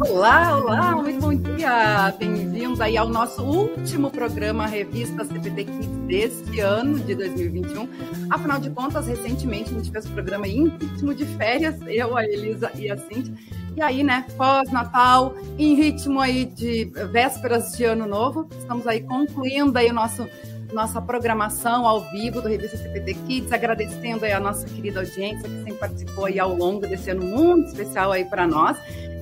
Olá, olá, muito bom dia. Bem-vindos aí ao nosso último programa Revista CPT Kids deste ano de 2021. Afinal de contas, recentemente a gente fez o programa em ritmo de férias, eu, a Elisa e a Cintia. E aí, né, pós-Natal, em ritmo aí de vésperas de Ano Novo, estamos aí concluindo aí o nosso nossa programação ao vivo do Revista CPT Kids, agradecendo aí a nossa querida audiência que sempre participou aí ao longo desse ano muito especial aí para nós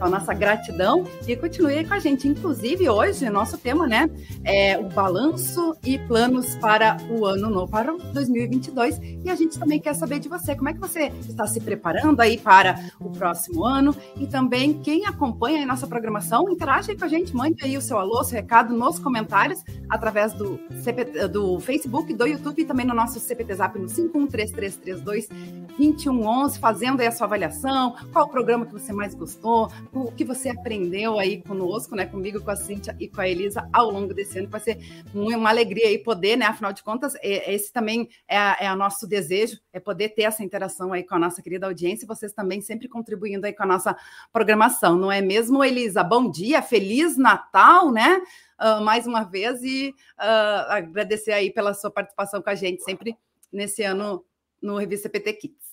a nossa gratidão e continue aí com a gente. Inclusive, hoje, nosso tema, né, é o balanço e planos para o ano novo, para 2022. E a gente também quer saber de você, como é que você está se preparando aí para o próximo ano e também quem acompanha a nossa programação, interage com a gente, mande aí o seu alô, seu recado nos comentários, através do, CPT, do Facebook, do YouTube e também no nosso CPT Zap no 513332 2111, fazendo aí a sua avaliação, qual o programa que você mais gostou, o que você aprendeu aí conosco, né, comigo, com a Cíntia e com a Elisa ao longo desse ano, vai ser uma alegria aí poder, né, afinal de contas, esse também é, é o nosso desejo, é poder ter essa interação aí com a nossa querida audiência e vocês também sempre contribuindo aí com a nossa programação, não é mesmo, Elisa? Bom dia, Feliz Natal, né? Uh, mais uma vez e uh, agradecer aí pela sua participação com a gente sempre nesse ano no Revista PT Kids.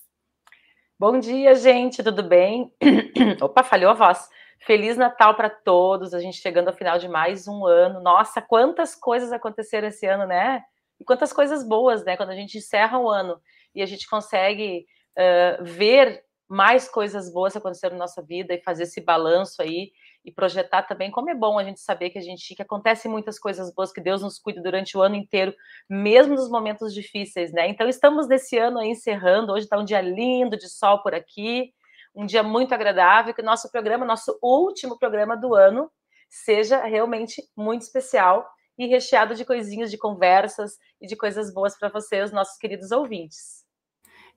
Bom dia, gente, tudo bem? Opa, falhou a voz. Feliz Natal para todos, a gente chegando ao final de mais um ano. Nossa, quantas coisas aconteceram esse ano, né? E quantas coisas boas, né? Quando a gente encerra o ano e a gente consegue uh, ver mais coisas boas acontecendo na nossa vida e fazer esse balanço aí e projetar também como é bom a gente saber que a gente que acontece muitas coisas boas que Deus nos cuida durante o ano inteiro, mesmo nos momentos difíceis, né? Então estamos nesse ano aí encerrando, hoje está um dia lindo de sol por aqui, um dia muito agradável, que nosso programa, nosso último programa do ano, seja realmente muito especial e recheado de coisinhas, de conversas e de coisas boas para vocês, nossos queridos ouvintes.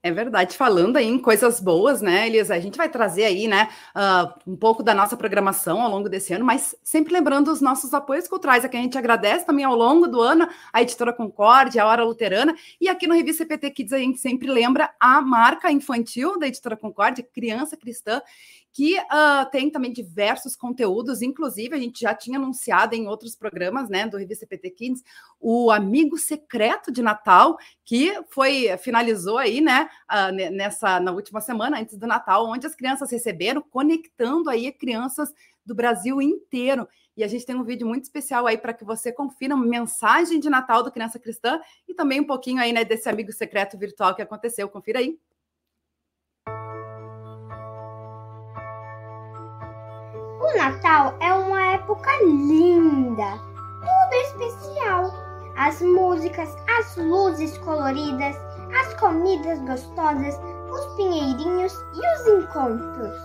É verdade. Falando aí em coisas boas, né, Elisa? A gente vai trazer aí, né, uh, um pouco da nossa programação ao longo desse ano, mas sempre lembrando os nossos apoios culturais, a que a gente agradece também ao longo do ano, a Editora Concórdia, a Hora Luterana, e aqui no Revista PT Kids a gente sempre lembra a marca infantil da Editora Concórdia, Criança Cristã, que uh, tem também diversos conteúdos, inclusive a gente já tinha anunciado em outros programas, né, do Revista PT Kids, o Amigo Secreto de Natal, que foi finalizou aí, né, uh, nessa na última semana antes do Natal, onde as crianças receberam, conectando aí crianças do Brasil inteiro. E a gente tem um vídeo muito especial aí para que você confira uma mensagem de Natal do Criança Cristã e também um pouquinho aí, né, desse amigo secreto virtual que aconteceu. Confira aí. O Natal é uma época linda, tudo especial. As músicas, as luzes coloridas, as comidas gostosas, os pinheirinhos e os encontros.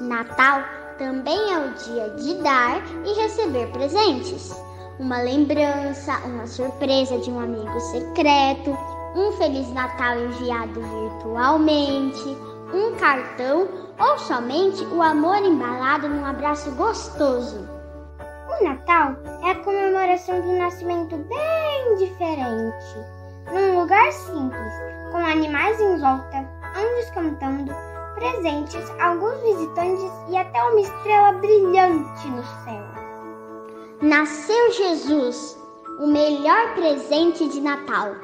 Natal também é o dia de dar e receber presentes. Uma lembrança, uma surpresa de um amigo secreto, um Feliz Natal enviado virtualmente, um cartão ou somente o amor embalado num abraço gostoso. O Natal é a comemoração de um nascimento bem diferente, num lugar simples, com animais em volta, anjos cantando, presentes, alguns visitantes e até uma estrela brilhante no céu. Nasceu Jesus, o melhor presente de Natal.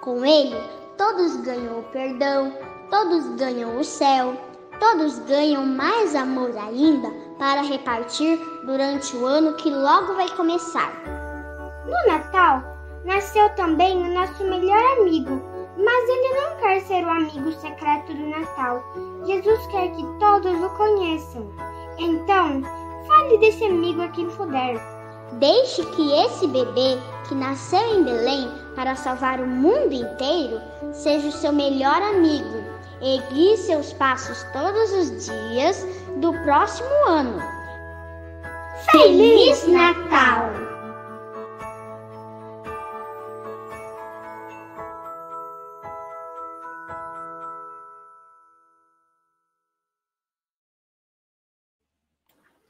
Com ele, todos ganham o perdão, todos ganham o céu, todos ganham mais amor ainda para repartir durante o ano que logo vai começar. No Natal, nasceu também o nosso melhor amigo, mas ele não quer ser o amigo secreto do Natal. Jesus quer que todos o conheçam. Então, fale desse amigo a quem puder. Deixe que esse bebê que nasceu em Belém para salvar o mundo inteiro seja o seu melhor amigo e guie seus passos todos os dias do próximo ano. Feliz Natal!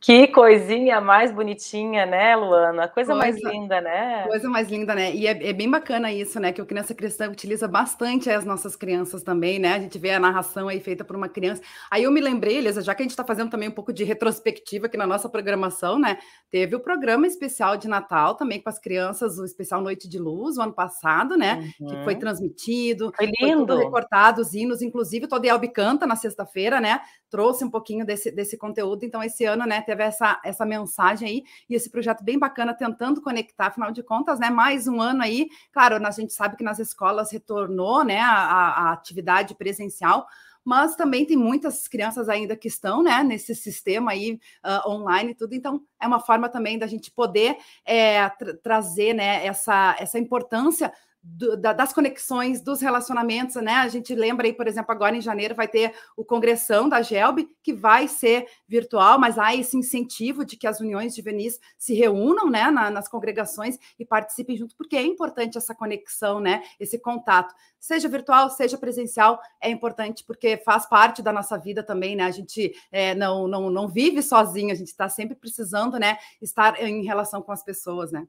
Que coisinha mais bonitinha, né, Luana? Coisa, coisa mais linda, né? Coisa mais linda, né? E é, é, bem bacana isso, né? Que o Criança Cristã utiliza bastante as nossas crianças também, né? A gente vê a narração aí feita por uma criança. Aí eu me lembrei, Elisa, já que a gente está fazendo também um pouco de retrospectiva aqui na nossa programação, né? Teve o programa especial de Natal também com as crianças, o especial Noite de Luz, o ano passado, né? Uhum. Que foi uhum. transmitido. Foi lindo. Foi recortado, os hinos, inclusive o Todelbi canta na sexta-feira, né? Trouxe um pouquinho desse, desse conteúdo. Então, esse ano, né? Teve essa, essa mensagem aí e esse projeto bem bacana tentando conectar, afinal de contas, né? Mais um ano aí, claro, a gente sabe que nas escolas retornou, né? A, a atividade presencial, mas também tem muitas crianças ainda que estão né, nesse sistema aí uh, online e tudo, então é uma forma também da gente poder é, tra trazer né, essa, essa importância do, da, das conexões, dos relacionamentos, né? A gente lembra aí, por exemplo, agora em janeiro vai ter o congressão da GELB, que vai ser virtual, mas há esse incentivo de que as uniões de Venice se reúnam, né, na, nas congregações e participem junto, porque é importante essa conexão, né, esse contato, seja virtual, seja presencial, é importante porque faz parte da nossa vida também, né? A gente é, não, não, não vive sozinho, a gente está sempre precisando, né, estar em relação com as pessoas, né?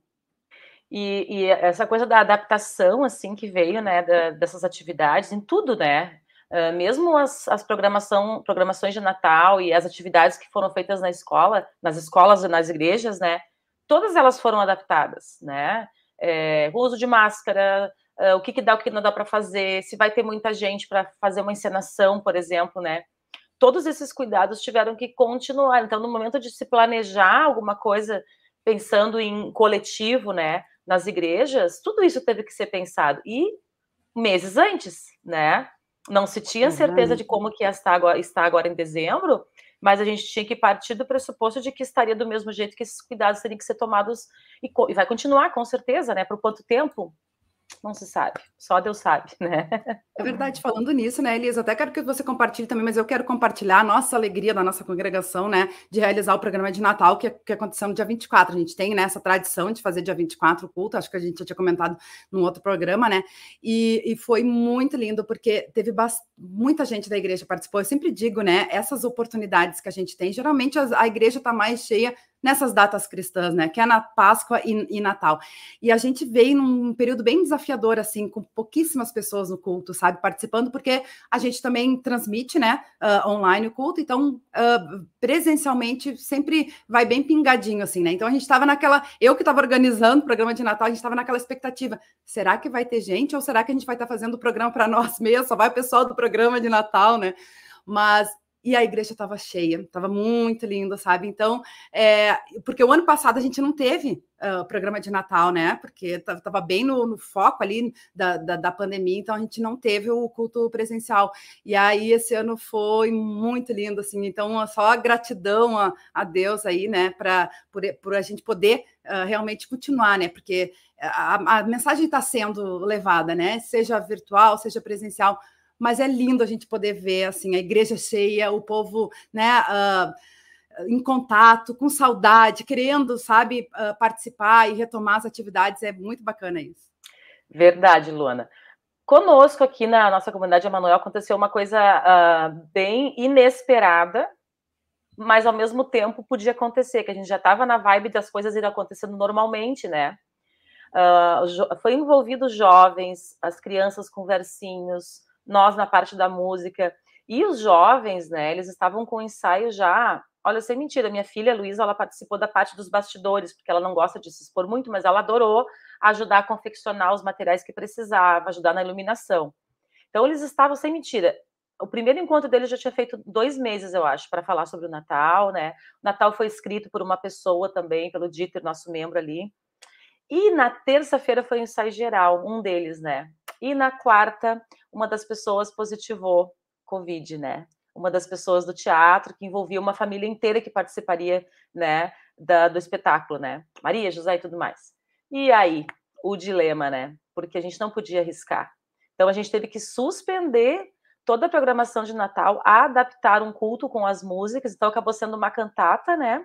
E, e, essa coisa da adaptação, assim, que veio, né, da, dessas atividades, em tudo, né, uh, mesmo as, as programação, programações de Natal e as atividades que foram feitas na escola, nas escolas e nas igrejas, né, todas elas foram adaptadas, né, é, o uso de máscara, uh, o que, que dá, o que não dá para fazer, se vai ter muita gente para fazer uma encenação, por exemplo, né, todos esses cuidados tiveram que continuar, então, no momento de se planejar alguma coisa pensando em coletivo, né, nas igrejas, tudo isso teve que ser pensado. E meses antes, né? Não se tinha certeza de como que estar agora, estar agora em dezembro, mas a gente tinha que partir do pressuposto de que estaria do mesmo jeito que esses cuidados teriam que ser tomados e, e vai continuar com certeza, né? Por quanto tempo? Não se sabe, só Deus sabe, né? É verdade, falando nisso, né, Elisa? Até quero que você compartilhe também, mas eu quero compartilhar a nossa alegria da nossa congregação, né, de realizar o programa de Natal que, que aconteceu no dia 24. A gente tem né, essa tradição de fazer dia 24 o culto, acho que a gente já tinha comentado num outro programa, né? E, e foi muito lindo, porque teve muita gente da igreja participou. Eu sempre digo, né, essas oportunidades que a gente tem, geralmente a, a igreja está mais cheia nessas datas cristãs, né? Que é na Páscoa e, e, Natal. E a gente veio num período bem desafiador, assim, com pouquíssimas pessoas no culto, sabe? Participando, porque a gente também transmite, né? Uh, online o culto, então uh, presencialmente sempre vai bem pingadinho, assim, né? Então a gente estava naquela. Eu que estava organizando o programa de Natal, a gente estava naquela expectativa: será que vai ter gente ou será que a gente vai estar tá fazendo o programa para nós mesmos? Só vai o pessoal do programa de Natal, né? Mas e a igreja estava cheia, estava muito lindo, sabe? Então, é, porque o ano passado a gente não teve uh, programa de Natal, né? Porque estava bem no, no, foco ali da, da, da, pandemia, então a gente não teve o culto presencial. E aí esse ano foi muito lindo, assim. Então, só gratidão a, a Deus aí, né? Para por, por a gente poder uh, realmente continuar, né? Porque a, a mensagem está sendo levada, né? Seja virtual, seja presencial mas é lindo a gente poder ver assim a igreja cheia, o povo, né? Uh, em contato, com saudade, querendo, sabe, uh, participar e retomar as atividades, é muito bacana isso. Verdade, Luana. Conosco aqui na nossa comunidade Emanuel aconteceu uma coisa uh, bem inesperada, mas ao mesmo tempo podia acontecer, que a gente já estava na vibe das coisas irem acontecendo normalmente, né? Uh, foi envolvido jovens, as crianças com versinhos, nós na parte da música. E os jovens, né, eles estavam com o ensaio já. Olha, sem mentira, minha filha Luísa, ela participou da parte dos bastidores, porque ela não gosta de se expor muito, mas ela adorou ajudar a confeccionar os materiais que precisava, ajudar na iluminação. Então, eles estavam, sem mentira, o primeiro encontro deles já tinha feito dois meses, eu acho, para falar sobre o Natal, né? O Natal foi escrito por uma pessoa também, pelo Dieter, nosso membro ali. E na terça-feira foi o ensaio geral, um deles, né? E na quarta, uma das pessoas positivou Covid, né? Uma das pessoas do teatro que envolvia uma família inteira que participaria, né, da, do espetáculo, né? Maria, José e tudo mais. E aí, o dilema, né? Porque a gente não podia arriscar. Então a gente teve que suspender toda a programação de Natal, adaptar um culto com as músicas, então acabou sendo uma cantata, né?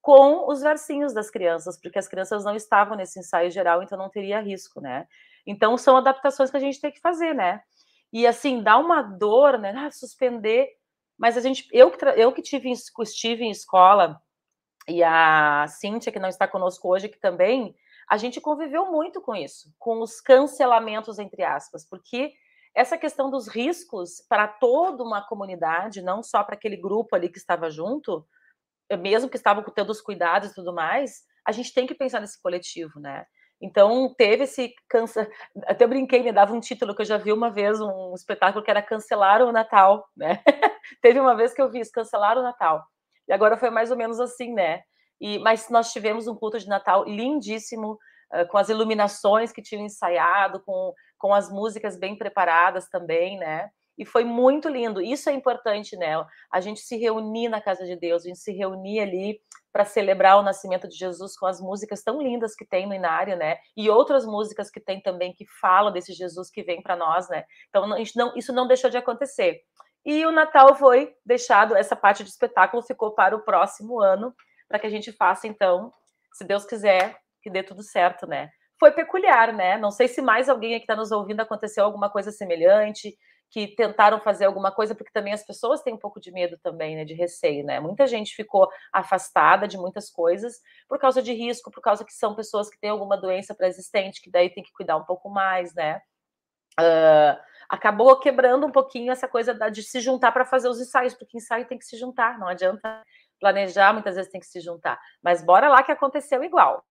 Com os versinhos das crianças, porque as crianças não estavam nesse ensaio geral, então não teria risco, né? Então, são adaptações que a gente tem que fazer, né? E assim, dá uma dor, né? Ah, suspender. Mas a gente, eu, eu que tive, estive em escola e a Cíntia, que não está conosco hoje, que também a gente conviveu muito com isso, com os cancelamentos, entre aspas, porque essa questão dos riscos para toda uma comunidade, não só para aquele grupo ali que estava junto, mesmo que estavam tendo os cuidados e tudo mais, a gente tem que pensar nesse coletivo, né? Então, teve esse câncer. Até brinquei, me dava um título que eu já vi uma vez, um espetáculo que era Cancelar o Natal, né? teve uma vez que eu vi isso, Cancelar o Natal. E agora foi mais ou menos assim, né? E, mas nós tivemos um culto de Natal lindíssimo, com as iluminações que tinham ensaiado, com, com as músicas bem preparadas também, né? E foi muito lindo. Isso é importante, né? A gente se reunir na casa de Deus, a gente se reunir ali para celebrar o nascimento de Jesus com as músicas tão lindas que tem no Inário, né? E outras músicas que tem também que falam desse Jesus que vem para nós, né? Então não, isso não deixou de acontecer. E o Natal foi deixado, essa parte de espetáculo ficou para o próximo ano, para que a gente faça, então, se Deus quiser, que dê tudo certo, né? Foi peculiar, né? Não sei se mais alguém que está nos ouvindo aconteceu alguma coisa semelhante, que tentaram fazer alguma coisa, porque também as pessoas têm um pouco de medo também, né? De receio, né? Muita gente ficou afastada de muitas coisas por causa de risco, por causa que são pessoas que têm alguma doença pré-existente, que daí tem que cuidar um pouco mais, né? Uh, acabou quebrando um pouquinho essa coisa de se juntar para fazer os ensaios, porque ensaio tem que se juntar, não adianta planejar, muitas vezes tem que se juntar. Mas bora lá que aconteceu igual.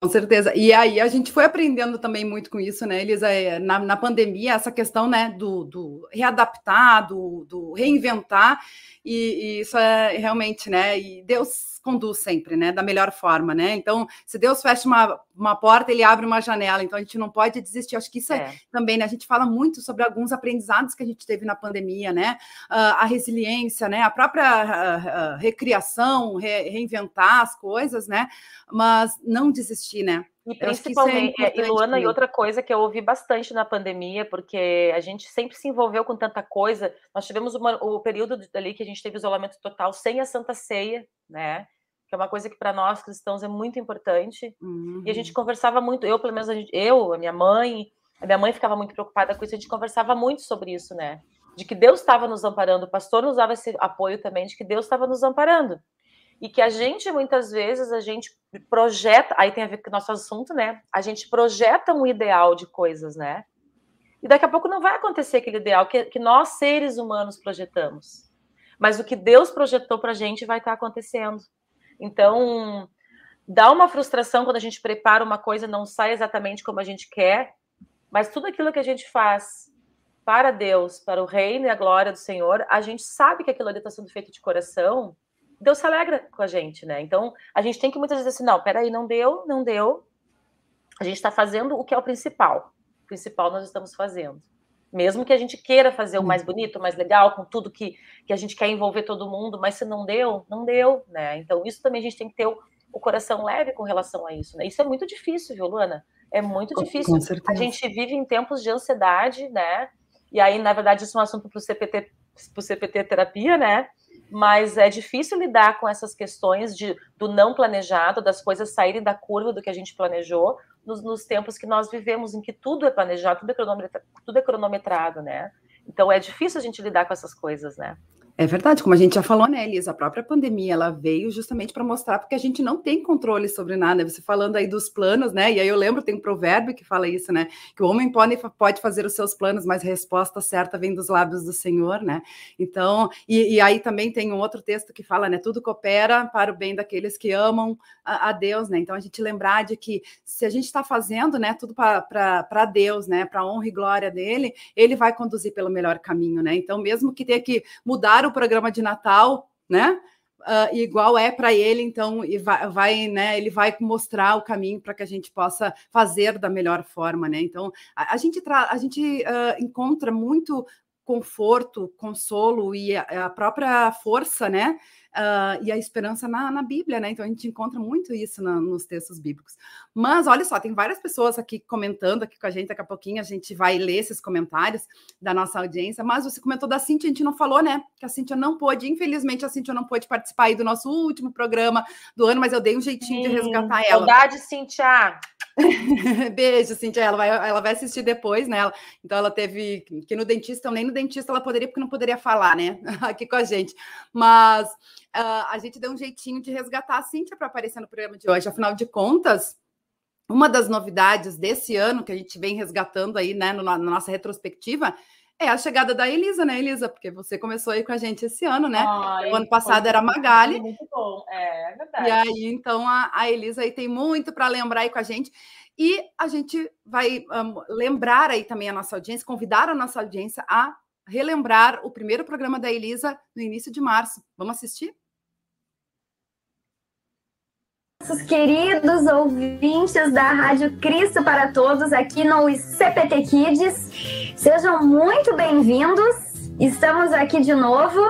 Com certeza. E aí a gente foi aprendendo também muito com isso, né, Elisa? É, na, na pandemia, essa questão né, do, do readaptar, do, do reinventar, e, e, isso é realmente, né? E Deus conduz sempre, né? Da melhor forma, né? Então, se Deus fecha uma, uma porta, ele abre uma janela. Então, a gente não pode desistir. Acho que isso é. é também, né? A gente fala muito sobre alguns aprendizados que a gente teve na pandemia, né? Uh, a resiliência, né? A própria uh, uh, recriação, re, reinventar as coisas, né? Mas não desistir, né? E é principalmente, é e Luana, e outra coisa que eu ouvi bastante na pandemia, porque a gente sempre se envolveu com tanta coisa. Nós tivemos uma, o período ali que a gente teve isolamento total sem a Santa Ceia, né? Que é uma coisa que para nós cristãos é muito importante. Uhum. E a gente uhum. conversava muito, eu, pelo menos, a gente, eu, a minha mãe, a minha mãe ficava muito preocupada com isso, a gente conversava muito sobre isso, né? De que Deus estava nos amparando, o pastor nos dava esse apoio também, de que Deus estava nos amparando e que a gente muitas vezes a gente projeta, aí tem a ver com o nosso assunto, né? A gente projeta um ideal de coisas, né? E daqui a pouco não vai acontecer aquele ideal que, que nós seres humanos projetamos, mas o que Deus projetou para a gente vai estar tá acontecendo. Então dá uma frustração quando a gente prepara uma coisa não sai exatamente como a gente quer, mas tudo aquilo que a gente faz para Deus, para o reino e a glória do Senhor, a gente sabe que aquilo ali está sendo feito de coração Deus se alegra com a gente, né? Então, a gente tem que muitas vezes assim, não, peraí, não deu, não deu. A gente está fazendo o que é o principal. O principal nós estamos fazendo. Mesmo que a gente queira fazer o mais bonito, o mais legal, com tudo que, que a gente quer envolver todo mundo, mas se não deu, não deu, né? Então, isso também a gente tem que ter o, o coração leve com relação a isso, né? Isso é muito difícil, viu, Luana? É muito difícil. a gente vive em tempos de ansiedade, né? E aí, na verdade, isso é um assunto para o CPT, pro CPT terapia, né? Mas é difícil lidar com essas questões de, do não planejado, das coisas saírem da curva do que a gente planejou, nos, nos tempos que nós vivemos, em que tudo é planejado, tudo é, tudo é cronometrado, né? Então é difícil a gente lidar com essas coisas, né? É verdade, como a gente já falou, né, Elisa? A própria pandemia ela veio justamente para mostrar porque a gente não tem controle sobre nada. Você falando aí dos planos, né? E aí eu lembro, tem um provérbio que fala isso, né? Que o homem pode, pode fazer os seus planos, mas a resposta certa vem dos lábios do Senhor, né? Então, e, e aí também tem um outro texto que fala, né? Tudo coopera para o bem daqueles que amam a, a Deus, né? Então a gente lembrar de que se a gente está fazendo, né, tudo para Deus, né? Para honra e glória dele, ele vai conduzir pelo melhor caminho, né? Então, mesmo que tenha que mudar o programa de Natal, né? Uh, igual é para ele, então, e vai, vai, né? Ele vai mostrar o caminho para que a gente possa fazer da melhor forma, né? Então, a, a gente, a gente uh, encontra muito conforto, consolo e a, a própria força, né? uh, e a esperança na, na, Bíblia, né? Então a gente encontra muito isso na, nos textos bíblicos. Mas olha só, tem várias pessoas aqui comentando aqui com a gente, daqui a pouquinho a gente vai ler esses comentários da nossa audiência. Mas você comentou da Cintia, a gente não falou, né? Que a Cintia não pôde, infelizmente, a Cintia não pôde participar aí do nosso último programa do ano, mas eu dei um jeitinho Sim, de resgatar ela. Saudade, Cintia! Beijo, Cintia. Ela vai, ela vai assistir depois, né? Então ela teve que no dentista, nem no dentista ela poderia, porque não poderia falar, né? Aqui com a gente. Mas uh, a gente deu um jeitinho de resgatar a Cintia para aparecer no programa de hoje. Afinal de contas, uma das novidades desse ano que a gente vem resgatando aí, né, no, na nossa retrospectiva, é a chegada da Elisa, né, Elisa? Porque você começou aí com a gente esse ano, né? O ano passado era a Magali. Muito bom, é, é verdade. E aí, então, a, a Elisa aí tem muito para lembrar aí com a gente. E a gente vai um, lembrar aí também a nossa audiência, convidar a nossa audiência a relembrar o primeiro programa da Elisa no início de março. Vamos assistir? Nossos queridos ouvintes da Rádio Cristo para Todos aqui no CPT Kids, sejam muito bem-vindos. Estamos aqui de novo.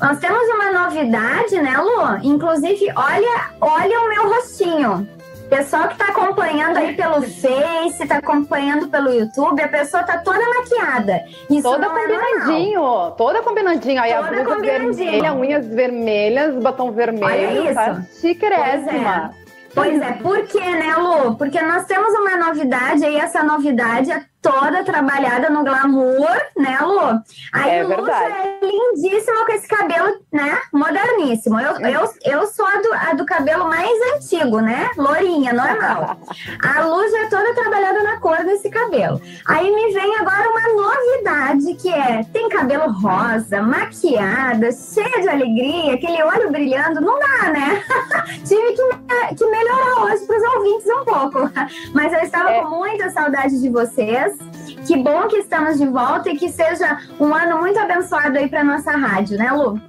Nós temos uma novidade, né, Lu? Inclusive, olha, olha o meu rostinho. Pessoal que está acompanhando aí pelo Face, está acompanhando pelo YouTube, a pessoa está toda maquiada. Isso toda é combinadinho, é toda combinadinho. Aí toda a blusa vermelha, unhas vermelhas, batom vermelho. Olha tá isso. Tá chiquérrima. Pois é, por quê, né, Lu? Porque nós temos uma novidade aí, essa novidade é toda trabalhada no glamour, né, Lu? Aí é verdade. é lindíssima com esse cabelo, né, moderníssimo. Eu, eu, eu sou a do, a do cabelo mais antigo, né, lourinha, normal. A Lu já é toda trabalhada na cor desse cabelo. Aí me vem agora uma novidade, que é, tem cabelo rosa, maquiada, cheia de alegria, aquele olho brilhando, não dá, né? Tive que, que melhorar hoje para os ouvintes um pouco. Mas eu estava é. com muita saudade de vocês. Que bom que estamos de volta e que seja um ano muito abençoado aí para nossa rádio, né, Lu?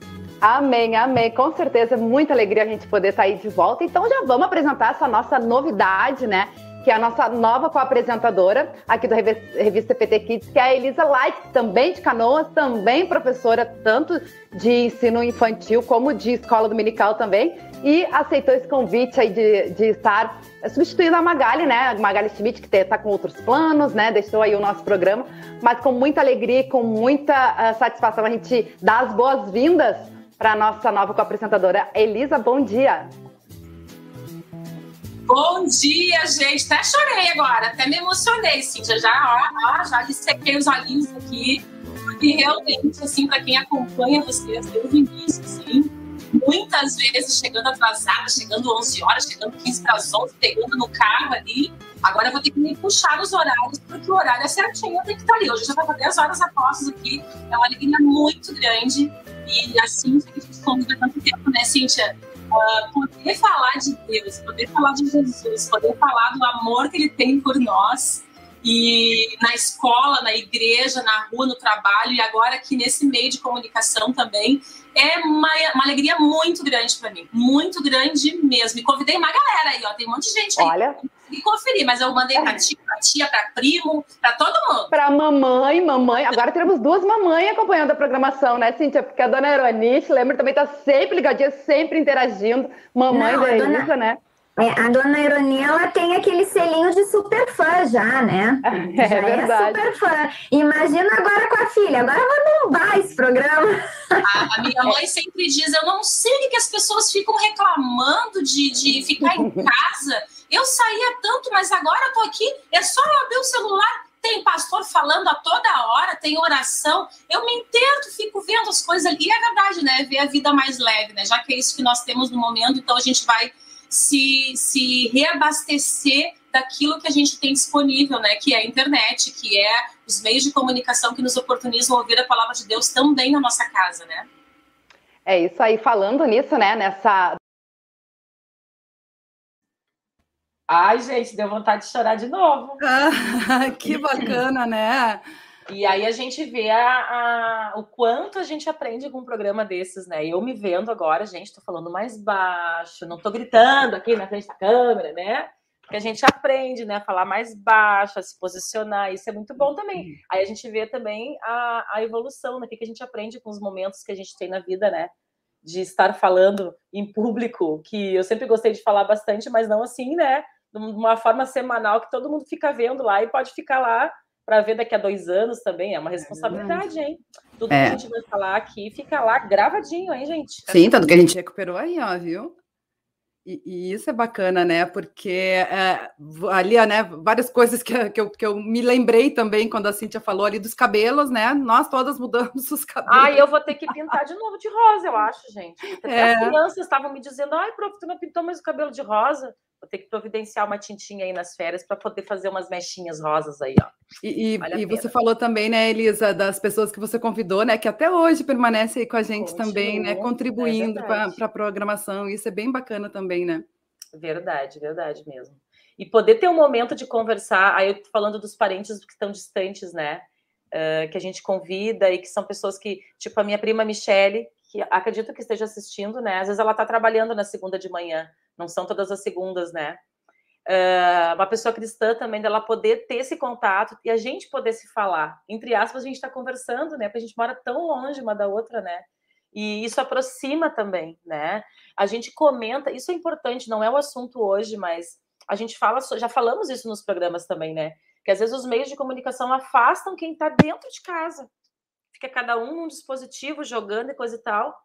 Amém, amém. Com certeza, muita alegria a gente poder estar aí de volta. Então já vamos apresentar essa nossa novidade, né? Que é a nossa nova co-apresentadora aqui do Revista PT Kids, que é a Elisa Light, também de Canoas, também professora tanto de ensino infantil como de escola dominical também e aceitou esse convite aí de, de estar substituindo a Magali, né? A Magali Schmidt, que está com outros planos, né? Deixou aí o nosso programa, mas com muita alegria e com muita uh, satisfação a gente dá as boas-vindas para a nossa nova co-apresentadora. Elisa, bom dia! Bom dia, gente. Até chorei agora, até me emocionei, Cíntia. Já, ó, ó, já sequei os olhinhos aqui. E realmente, assim, para quem acompanha vocês desde o início, assim, muitas vezes chegando atrasada, chegando 11 horas, chegando 15 para as 11, pegando no carro ali. Agora eu vou ter que me puxar os horários, porque o horário é certinho, eu tenho que estar ali. Hoje eu já estava 10 horas após aqui, é uma alegria muito grande. E assim, a gente convive há tanto tempo, né, Cíntia? Uh, poder falar de Deus, poder falar de Jesus, poder falar do amor que Ele tem por nós, e na escola, na igreja, na rua, no trabalho e agora aqui nesse meio de comunicação também é uma, uma alegria muito grande para mim, muito grande mesmo. E convidei uma galera aí, ó, tem um monte de gente aí. Olha. E conferir, mas eu mandei para tia, para tia, para primo, para todo mundo. Para mamãe, mamãe. Agora temos duas mamães acompanhando a programação, né, Cíntia? Porque a dona Eronice, lembra, também tá sempre ligadinha, sempre interagindo. Mamãe Não, da Elisa, dona... né? É, a dona Ironia, ela tem aquele selinho de super fã já, né? É já verdade. É super fã. Imagina agora com a filha. Agora vai bombar esse programa. A, a minha mãe sempre diz, eu não sei que as pessoas ficam reclamando de, de ficar em casa. Eu saía tanto, mas agora eu tô aqui, é só eu abrir o celular, tem pastor falando a toda hora, tem oração. Eu me entendo, fico vendo as coisas ali. E é verdade, né? Ver a vida mais leve, né? Já que é isso que nós temos no momento, então a gente vai se, se reabastecer daquilo que a gente tem disponível, né? Que é a internet, que é os meios de comunicação que nos oportunizam ouvir a palavra de Deus também na nossa casa, né? É isso aí, falando nisso, né? Nessa. Ai, gente, deu vontade de chorar de novo. Ah, que bacana, né? E aí a gente vê a, a, o quanto a gente aprende com um programa desses, né? Eu me vendo agora, gente, tô falando mais baixo, não tô gritando aqui na frente da câmera, né? Porque a gente aprende, né? A falar mais baixo, a se posicionar, isso é muito bom também. Uhum. Aí a gente vê também a, a evolução, né? O que a gente aprende com os momentos que a gente tem na vida, né? De estar falando em público, que eu sempre gostei de falar bastante, mas não assim, né? De uma forma semanal que todo mundo fica vendo lá e pode ficar lá para ver daqui a dois anos também. É uma é responsabilidade, hein? Tudo é. que a gente vai falar aqui fica lá gravadinho, hein, gente? Sim, tanto que a gente recuperou aí, ó, viu? E, e, isso é bacana, né? Porque é, ali, né, várias coisas que, que, eu, que eu me lembrei também quando a Cintia falou ali dos cabelos, né? Nós todas mudamos os cabelos. Ah, eu vou ter que pintar de novo de rosa, eu acho, gente. Até é. as crianças estavam me dizendo, ai, prof, tu não pintou mais o cabelo de rosa? Vou ter que providenciar uma tintinha aí nas férias para poder fazer umas mechinhas rosas aí, ó. E, e, e você falou também, né, Elisa, das pessoas que você convidou, né, que até hoje permanece aí com a gente Continua, também, né, contribuindo é para a programação. Isso é bem bacana também, né? Verdade, verdade mesmo. E poder ter um momento de conversar, aí eu tô falando dos parentes que estão distantes, né? Uh, que a gente convida e que são pessoas que, tipo a minha prima Michele, que acredito que esteja assistindo, né? Às vezes ela está trabalhando na segunda de manhã, não são todas as segundas, né? Uh, uma pessoa cristã também, dela poder ter esse contato e a gente poder se falar. Entre aspas, a gente está conversando, né? Porque a gente mora tão longe uma da outra, né? E isso aproxima também, né? A gente comenta, isso é importante, não é o assunto hoje, mas a gente fala, já falamos isso nos programas também, né? Que às vezes os meios de comunicação afastam quem está dentro de casa. Fica cada um num dispositivo jogando e coisa e tal.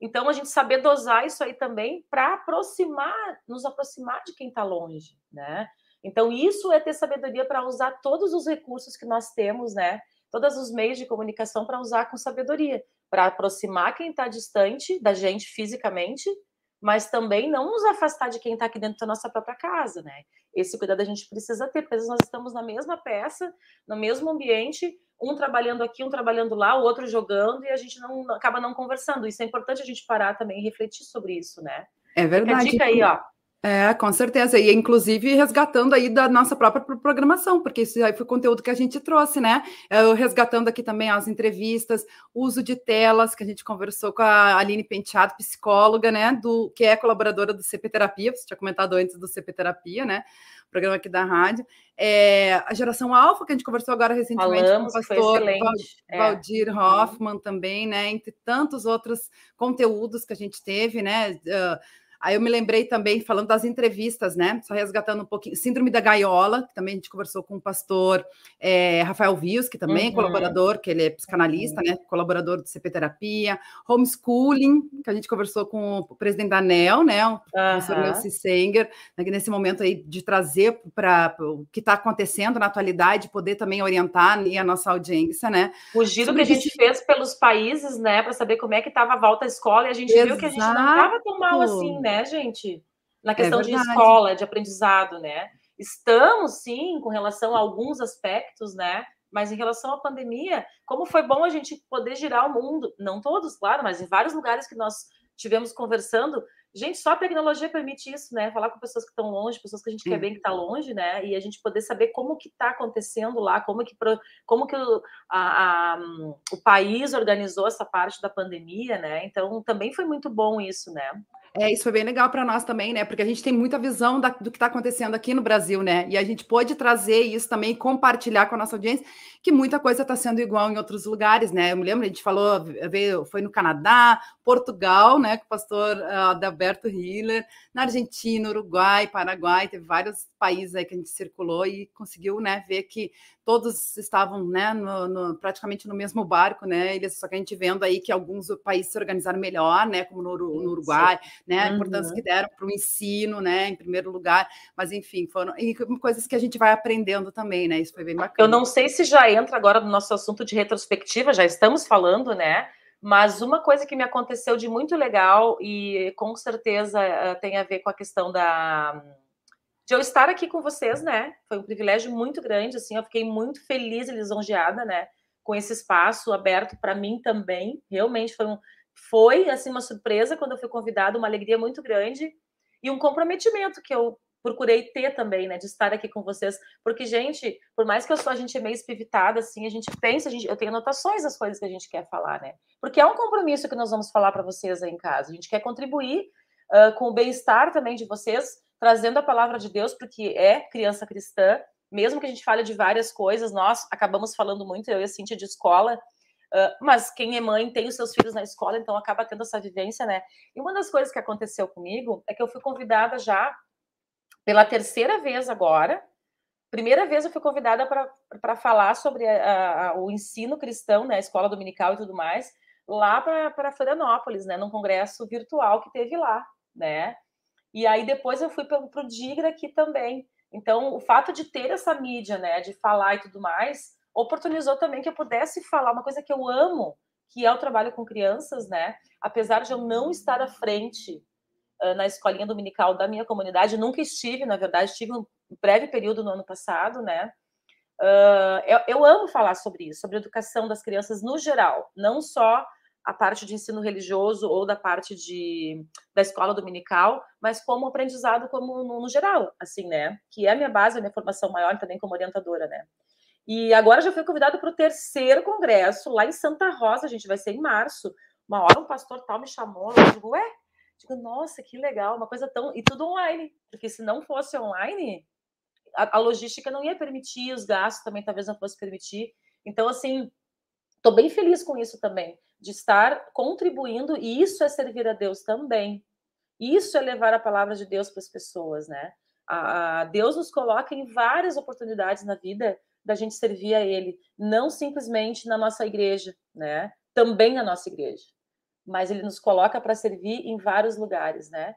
Então, a gente saber dosar isso aí também para aproximar, nos aproximar de quem está longe, né? Então, isso é ter sabedoria para usar todos os recursos que nós temos, né? Todos os meios de comunicação para usar com sabedoria, para aproximar quem está distante da gente fisicamente, mas também não nos afastar de quem está aqui dentro da nossa própria casa, né? Esse cuidado a gente precisa ter, porque nós estamos na mesma peça, no mesmo ambiente, um trabalhando aqui, um trabalhando lá, o outro jogando, e a gente não acaba não conversando. Isso é importante a gente parar também e refletir sobre isso, né? É verdade. Fica a dica aí, ó. É, com certeza. E inclusive resgatando aí da nossa própria programação, porque isso aí foi conteúdo que a gente trouxe, né? Eu resgatando aqui também as entrevistas, uso de telas, que a gente conversou com a Aline Penteado, psicóloga, né? Do, que é colaboradora do CP Terapia, você tinha comentado antes do CP Terapia, né? programa aqui da rádio. É, a geração alfa, que a gente conversou agora recentemente Falamos, com o pastor é. Valdir é. Hoffman também, né? Entre tantos outros conteúdos que a gente teve, né? Uh, Aí eu me lembrei também, falando das entrevistas, né? Só resgatando um pouquinho. Síndrome da Gaiola, que também a gente conversou com o pastor é, Rafael Vios, que também é uhum. é colaborador, que ele é psicanalista, uhum. né? Colaborador do CP Terapia. Homeschooling, que a gente conversou com o presidente da ANEL, né? O uhum. professor Nelson Senger, né, nesse momento aí de trazer para o que está acontecendo na atualidade, poder também orientar a nossa audiência, né? O giro que a gente fez pelos países, né? Para saber como é que estava a volta à escola, e a gente Exato. viu que a gente não estava tão mal assim, né? Né, gente? Na é questão é de escola, de aprendizado, né? Estamos, sim, com relação a alguns aspectos, né? Mas em relação à pandemia, como foi bom a gente poder girar o mundo, não todos, claro, mas em vários lugares que nós tivemos conversando, gente, só a tecnologia permite isso, né? Falar com pessoas que estão longe, pessoas que a gente Sim. quer bem que está longe, né? E a gente poder saber como que está acontecendo lá, como que, como que o, a, a, o país organizou essa parte da pandemia, né? Então também foi muito bom isso, né? É, isso foi bem legal para nós também, né? Porque a gente tem muita visão da, do que está acontecendo aqui no Brasil, né? E a gente pode trazer isso também, compartilhar com a nossa audiência, que muita coisa está sendo igual em outros lugares, né? Eu me lembro, a gente falou, veio, foi no Canadá, Portugal, né? Com o pastor uh, Adalberto Hiller, na Argentina, Uruguai, Paraguai, teve vários países aí que a gente circulou e conseguiu, né, ver que todos estavam, né, no, no, praticamente no mesmo barco, né, eles, só que a gente vendo aí que alguns países se organizaram melhor, né, como no, no Uruguai, né, a importância uhum. que deram para o ensino, né, em primeiro lugar, mas enfim, foram coisas que a gente vai aprendendo também, né, isso foi bem bacana. Eu não sei se já entra agora no nosso assunto de retrospectiva, já estamos falando, né, mas uma coisa que me aconteceu de muito legal e com certeza eh, tem a ver com a questão da de eu estar aqui com vocês, né? Foi um privilégio muito grande, assim, eu fiquei muito feliz e lisonjeada, né? Com esse espaço aberto para mim também. Realmente foi um, foi assim uma surpresa quando eu fui convidada, uma alegria muito grande e um comprometimento que eu procurei ter também, né, de estar aqui com vocês, porque gente, por mais que eu sou a gente é meio espivitada assim, a gente pensa, a gente, eu tenho anotações das coisas que a gente quer falar, né? Porque é um compromisso que nós vamos falar para vocês aí em casa. A gente quer contribuir uh, com o bem-estar também de vocês, trazendo a palavra de Deus, porque é criança cristã, mesmo que a gente fale de várias coisas, nós acabamos falando muito, eu e a Cintia, de escola, uh, mas quem é mãe tem os seus filhos na escola, então acaba tendo essa vivência, né? E uma das coisas que aconteceu comigo é que eu fui convidada já pela terceira vez agora. Primeira vez eu fui convidada para falar sobre a, a, o ensino cristão, né, escola dominical e tudo mais, lá para Florianópolis, né, num congresso virtual que teve lá, né? E aí depois eu fui para o Digra aqui também. Então, o fato de ter essa mídia, né, de falar e tudo mais, oportunizou também que eu pudesse falar uma coisa que eu amo, que é o trabalho com crianças, né? Apesar de eu não estar à frente na escolinha dominical da minha comunidade, nunca estive, na verdade, estive um breve período no ano passado, né? Uh, eu, eu, amo falar sobre isso, sobre a educação das crianças no geral, não só a parte de ensino religioso ou da parte de, da escola dominical, mas como aprendizado como no, no, geral, assim, né? Que é a minha base, a minha formação maior também como orientadora, né? E agora já fui convidada para o terceiro congresso lá em Santa Rosa, a gente vai ser em março. Uma hora um pastor tal me chamou, eu digo, ué? Digo, nossa, que legal, uma coisa tão. E tudo online, porque se não fosse online, a, a logística não ia permitir, os gastos também talvez não fosse permitir. Então, assim, estou bem feliz com isso também de estar contribuindo, e isso é servir a Deus também. Isso é levar a palavra de Deus para as pessoas, né? A, a Deus nos coloca em várias oportunidades na vida da gente servir a Ele, não simplesmente na nossa igreja, né? Também na nossa igreja, mas Ele nos coloca para servir em vários lugares, né?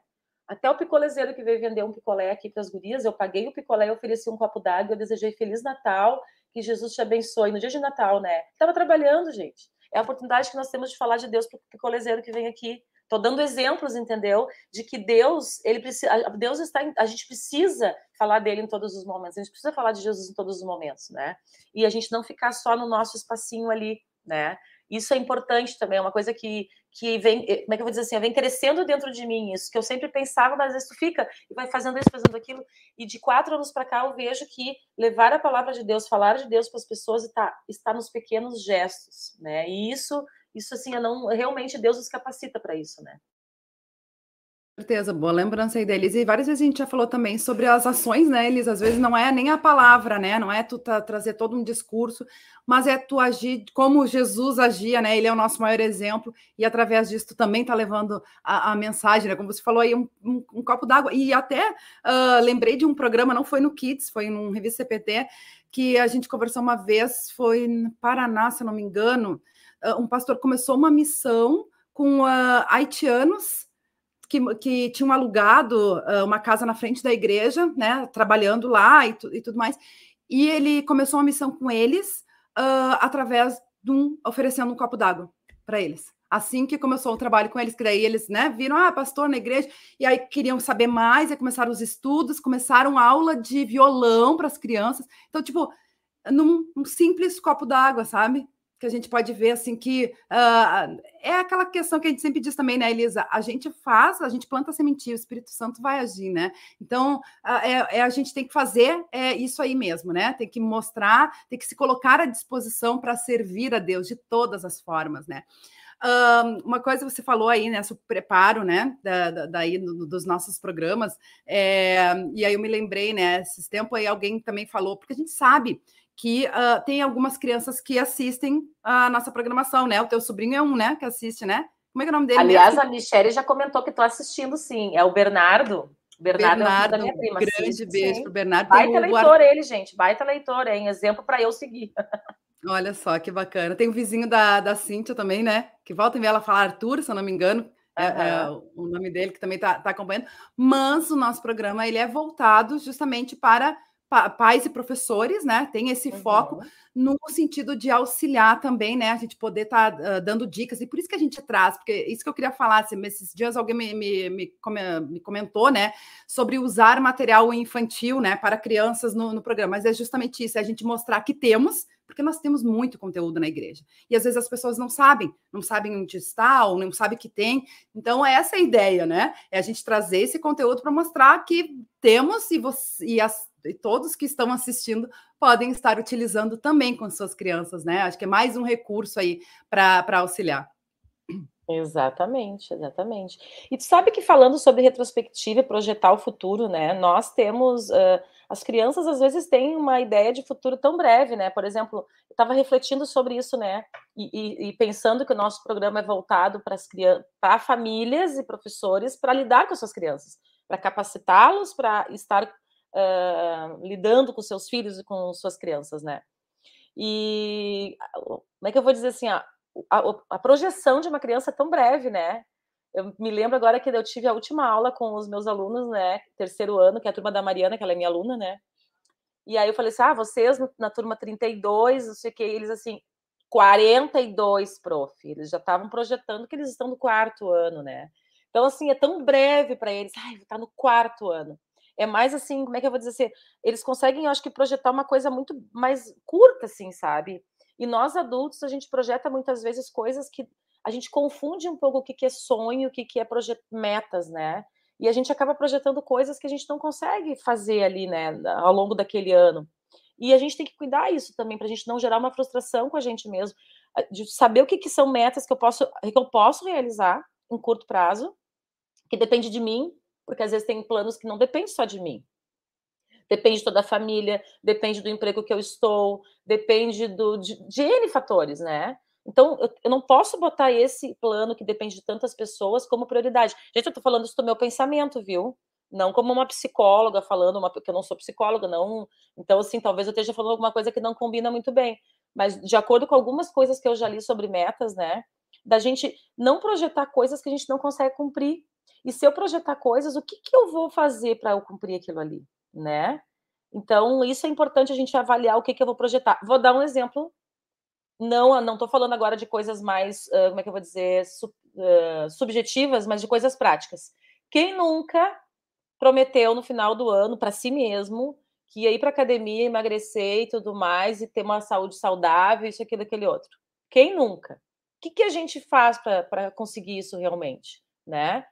Até o picolezeiro que veio vender um picolé aqui para as gurias, eu paguei o picolé, ofereci um copo d'água, eu desejei Feliz Natal, que Jesus te abençoe no dia de Natal, né? Estava trabalhando, gente é a oportunidade que nós temos de falar de Deus para o picolezeiro que vem aqui. Estou dando exemplos, entendeu? De que Deus, ele precisa, Deus está, a gente precisa falar dele em todos os momentos. A gente precisa falar de Jesus em todos os momentos, né? E a gente não ficar só no nosso espacinho ali, né? Isso é importante também, é uma coisa que, que vem, eh, como é que eu vou dizer assim, vem crescendo dentro de mim, isso que eu sempre pensava, mas isso fica e vai fazendo isso, fazendo aquilo. E de quatro anos para cá eu vejo que levar a palavra de Deus, falar de Deus para as pessoas está, está nos pequenos gestos, né? E isso, isso assim, não, realmente Deus nos capacita para isso, né? Certeza, boa lembrança aí deles. E várias vezes a gente já falou também sobre as ações, né? Eles às vezes não é nem a palavra, né? Não é tu tá, trazer todo um discurso, mas é tu agir como Jesus agia, né? Ele é o nosso maior exemplo, e através disso tu também tá levando a, a mensagem, né? Como você falou aí, um, um, um copo d'água. E até uh, lembrei de um programa, não foi no Kids, foi num revista CPT, que a gente conversou uma vez, foi no Paraná, se não me engano. Uh, um pastor começou uma missão com uh, haitianos que, que tinham alugado uh, uma casa na frente da igreja, né, trabalhando lá e, tu, e tudo mais. E ele começou uma missão com eles uh, através de um oferecendo um copo d'água para eles. Assim que começou o trabalho com eles, que daí eles, né, viram, ah, pastor na igreja, e aí queriam saber mais, e começaram os estudos, começaram aula de violão para as crianças. Então, tipo, num um simples copo d'água, sabe? Que a gente pode ver assim que uh, é aquela questão que a gente sempre diz também, né, Elisa? A gente faz, a gente planta sementinha, o Espírito Santo vai agir, né? Então uh, é, é, a gente tem que fazer é isso aí mesmo, né? Tem que mostrar, tem que se colocar à disposição para servir a Deus de todas as formas, né? Uh, uma coisa você falou aí, né, sobre o preparo, né, da, da, daí no, dos nossos programas, é, e aí eu me lembrei, né, esses tempos aí alguém também falou, porque a gente sabe que uh, tem algumas crianças que assistem a nossa programação, né? O teu sobrinho é um, né, que assiste, né? Como é que é o nome dele? Aliás, mesmo? a Michelle já comentou que estou assistindo, sim. É o Bernardo. Bernardo, Bernardo é da minha prima. Grande beijo sim. pro Bernardo. Baita leitor ele, gente. Baita leitor, hein? Exemplo para eu seguir. Olha só, que bacana. Tem o vizinho da, da Cíntia também, né? Que volta e meia ela fala Arthur, se eu não me engano. É, é, o nome dele, que também está tá acompanhando. Mas o nosso programa ele é voltado justamente para pais e professores, né? Tem esse uhum. foco no sentido de auxiliar também, né? A gente poder estar tá, uh, dando dicas, e por isso que a gente traz, porque isso que eu queria falar, assim, esses dias alguém me, me, me, me comentou, né, sobre usar material infantil, né, para crianças no, no programa, mas é justamente isso, é a gente mostrar que temos, porque nós temos muito conteúdo na igreja. E às vezes as pessoas não sabem, não sabem onde está, ou não sabem que tem. Então, é essa a ideia, né? É a gente trazer esse conteúdo para mostrar que temos e, você, e as e todos que estão assistindo podem estar utilizando também com suas crianças, né? Acho que é mais um recurso aí para auxiliar. Exatamente, exatamente. E tu sabe que falando sobre retrospectiva e projetar o futuro, né? Nós temos uh, as crianças às vezes têm uma ideia de futuro tão breve, né? Por exemplo, eu estava refletindo sobre isso, né? E, e, e, pensando que o nosso programa é voltado para as crianças, para famílias e professores para lidar com as suas crianças, para capacitá-los, para estar uh, lidando com seus filhos e com suas crianças, né? E como é que eu vou dizer assim, a, a, a projeção de uma criança é tão breve, né? Eu me lembro agora que eu tive a última aula com os meus alunos, né? Terceiro ano, que é a turma da Mariana, que ela é minha aluna, né? E aí eu falei assim: ah, vocês na turma 32, não sei o que, eles assim, 42, prof. Eles já estavam projetando que eles estão no quarto ano, né? Então, assim, é tão breve para eles. Ai, tá no quarto ano. É mais assim, como é que eu vou dizer assim? Eles conseguem, eu acho que, projetar uma coisa muito mais curta, assim, sabe? E nós adultos, a gente projeta muitas vezes coisas que a gente confunde um pouco o que, que é sonho, o que, que é metas, né? E a gente acaba projetando coisas que a gente não consegue fazer ali, né, ao longo daquele ano. E a gente tem que cuidar isso também, para a gente não gerar uma frustração com a gente mesmo, de saber o que, que são metas que eu posso, que eu posso realizar em curto prazo, que depende de mim, porque às vezes tem planos que não dependem só de mim. Depende de toda a família, depende do emprego que eu estou, depende do, de, de N fatores, né? Então, eu, eu, não posso botar esse plano que depende de tantas pessoas como prioridade. Gente, eu tô falando isso do meu pensamento, viu? Não como uma psicóloga falando, uma, porque eu não sou psicóloga, não. Então, assim, talvez eu esteja falando alguma coisa que não combina muito bem. Mas, de acordo com algumas coisas que eu já li sobre metas, né? Da gente não projetar coisas que a gente não consegue cumprir. E se eu projetar coisas, o que, que eu vou fazer para eu cumprir aquilo ali, né? Então, isso é importante a gente avaliar o que, que eu vou projetar. Vou dar um exemplo não não estou falando agora de coisas mais, como é que eu vou dizer, sub, uh, subjetivas, mas de coisas práticas. Quem nunca prometeu no final do ano para si mesmo que ia ir para academia, emagrecer e tudo mais, e ter uma saúde saudável, isso, aquilo, aquele outro? Quem nunca? O que, que a gente faz para conseguir isso realmente? Né?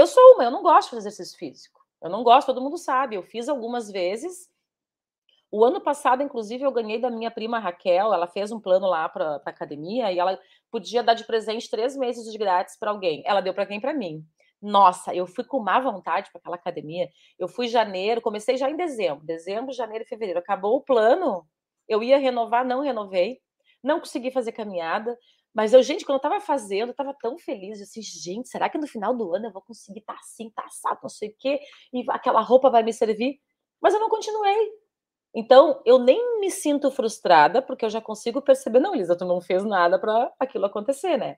Eu sou uma, eu não gosto de fazer exercício físico. Eu não gosto, todo mundo sabe. Eu fiz algumas vezes, o ano passado, inclusive, eu ganhei da minha prima Raquel. Ela fez um plano lá para a academia e ela podia dar de presente três meses de grátis para alguém. Ela deu para quem? Para mim. Nossa, eu fui com má vontade para aquela academia. Eu fui em janeiro, comecei já em dezembro. Dezembro, janeiro e fevereiro. Acabou o plano. Eu ia renovar, não renovei. Não consegui fazer caminhada. Mas eu, gente, quando eu estava fazendo, eu estava tão feliz, assim, gente, será que no final do ano eu vou conseguir estar tá assim, tá assado, não sei o quê, e aquela roupa vai me servir? Mas eu não continuei. Então, eu nem me sinto frustrada, porque eu já consigo perceber, não, Elisa, tu não fez nada para aquilo acontecer, né?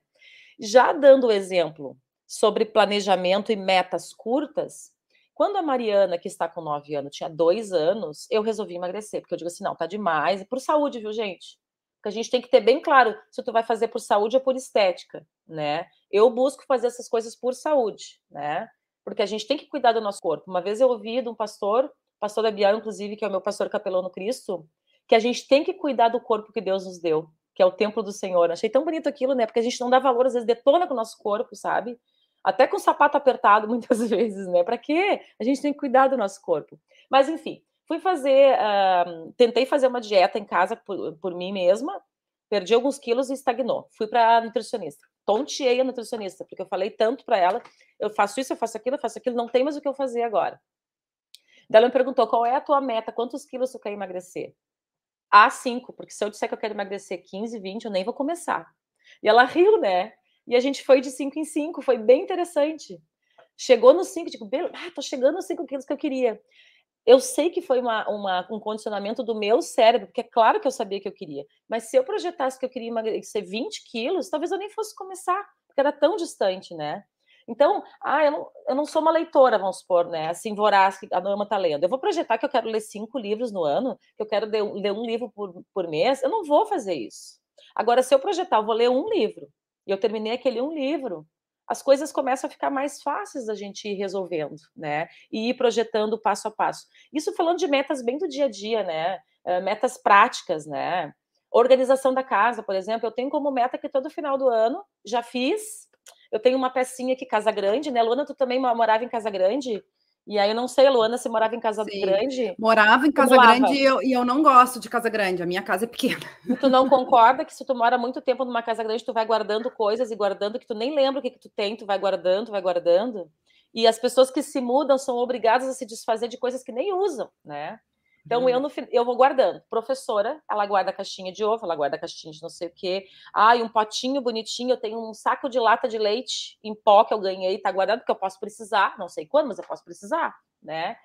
Já dando o exemplo sobre planejamento e metas curtas, quando a Mariana, que está com nove anos, tinha dois anos, eu resolvi emagrecer, porque eu digo assim, não, tá demais, por saúde, viu, gente? Porque a gente tem que ter bem claro se tu vai fazer por saúde ou por estética, né? Eu busco fazer essas coisas por saúde, né? Porque a gente tem que cuidar do nosso corpo. Uma vez eu ouvi de um pastor pastor Abiel, inclusive, que é o meu pastor capelão no Cristo, que a gente tem que cuidar do corpo que Deus nos deu, que é o templo do Senhor. Achei tão bonito aquilo, né? Porque a gente não dá valor, às vezes detona com o nosso corpo, sabe? Até com o sapato apertado, muitas vezes, né? Para quê? A gente tem que cuidar do nosso corpo. Mas, enfim, fui fazer, uh, tentei fazer uma dieta em casa por, por mim mesma, perdi alguns quilos e estagnou. Fui para nutricionista. Tonteei a nutricionista, porque eu falei tanto para ela, eu faço isso, eu faço aquilo, eu faço aquilo, não tem mais o que eu fazer agora. Daí ela me perguntou qual é a tua meta, quantos quilos tu quer emagrecer? Ah, cinco, porque se eu disser que eu quero emagrecer 15, 20, eu nem vou começar. E ela riu, né? E a gente foi de 5 em 5, foi bem interessante. Chegou nos 5, tipo, ah, tô chegando nos 5 quilos que eu queria. Eu sei que foi uma, uma, um condicionamento do meu cérebro, porque é claro que eu sabia que eu queria. Mas se eu projetasse que eu queria emagrecer 20 quilos, talvez eu nem fosse começar, porque era tão distante, né? Então, ah, eu não, eu não sou uma leitora, vamos supor, né? Assim, voraz, que a Norma está lendo. Eu vou projetar que eu quero ler cinco livros no ano, que eu quero ler, ler um livro por, por mês. Eu não vou fazer isso. Agora, se eu projetar, eu vou ler um livro, e eu terminei aquele um livro, as coisas começam a ficar mais fáceis da gente ir resolvendo, né? E ir projetando passo a passo. Isso falando de metas bem do dia a dia, né? Uh, metas práticas, né? Organização da casa, por exemplo, eu tenho como meta que todo final do ano já fiz eu tenho uma pecinha aqui, Casa Grande, né? Luana, tu também morava em Casa Grande? E aí eu não sei, Luana, se morava em Casa Sim. Grande. Morava em Casa Grande e eu, e eu, não gosto de Casa Grande, a minha casa é pequena. E tu não concorda que se tu mora muito tempo numa casa grande, tu vai guardando coisas e guardando que tu nem lembra o que, que tu tem, tu vai guardando, tu vai guardando. E as pessoas que se mudam são obrigadas a se desfazer de coisas que nem usam, né? Então, hum. eu, no, eu vou guardando. Professora, ela guarda a caixinha de ovo, ela guarda a caixinha de não sei o quê. Ah, e um potinho bonitinho, eu tenho um saco de lata de leite em pó que eu ganhei, tá guardado, porque eu posso precisar, não sei quando, mas eu posso precisar, né?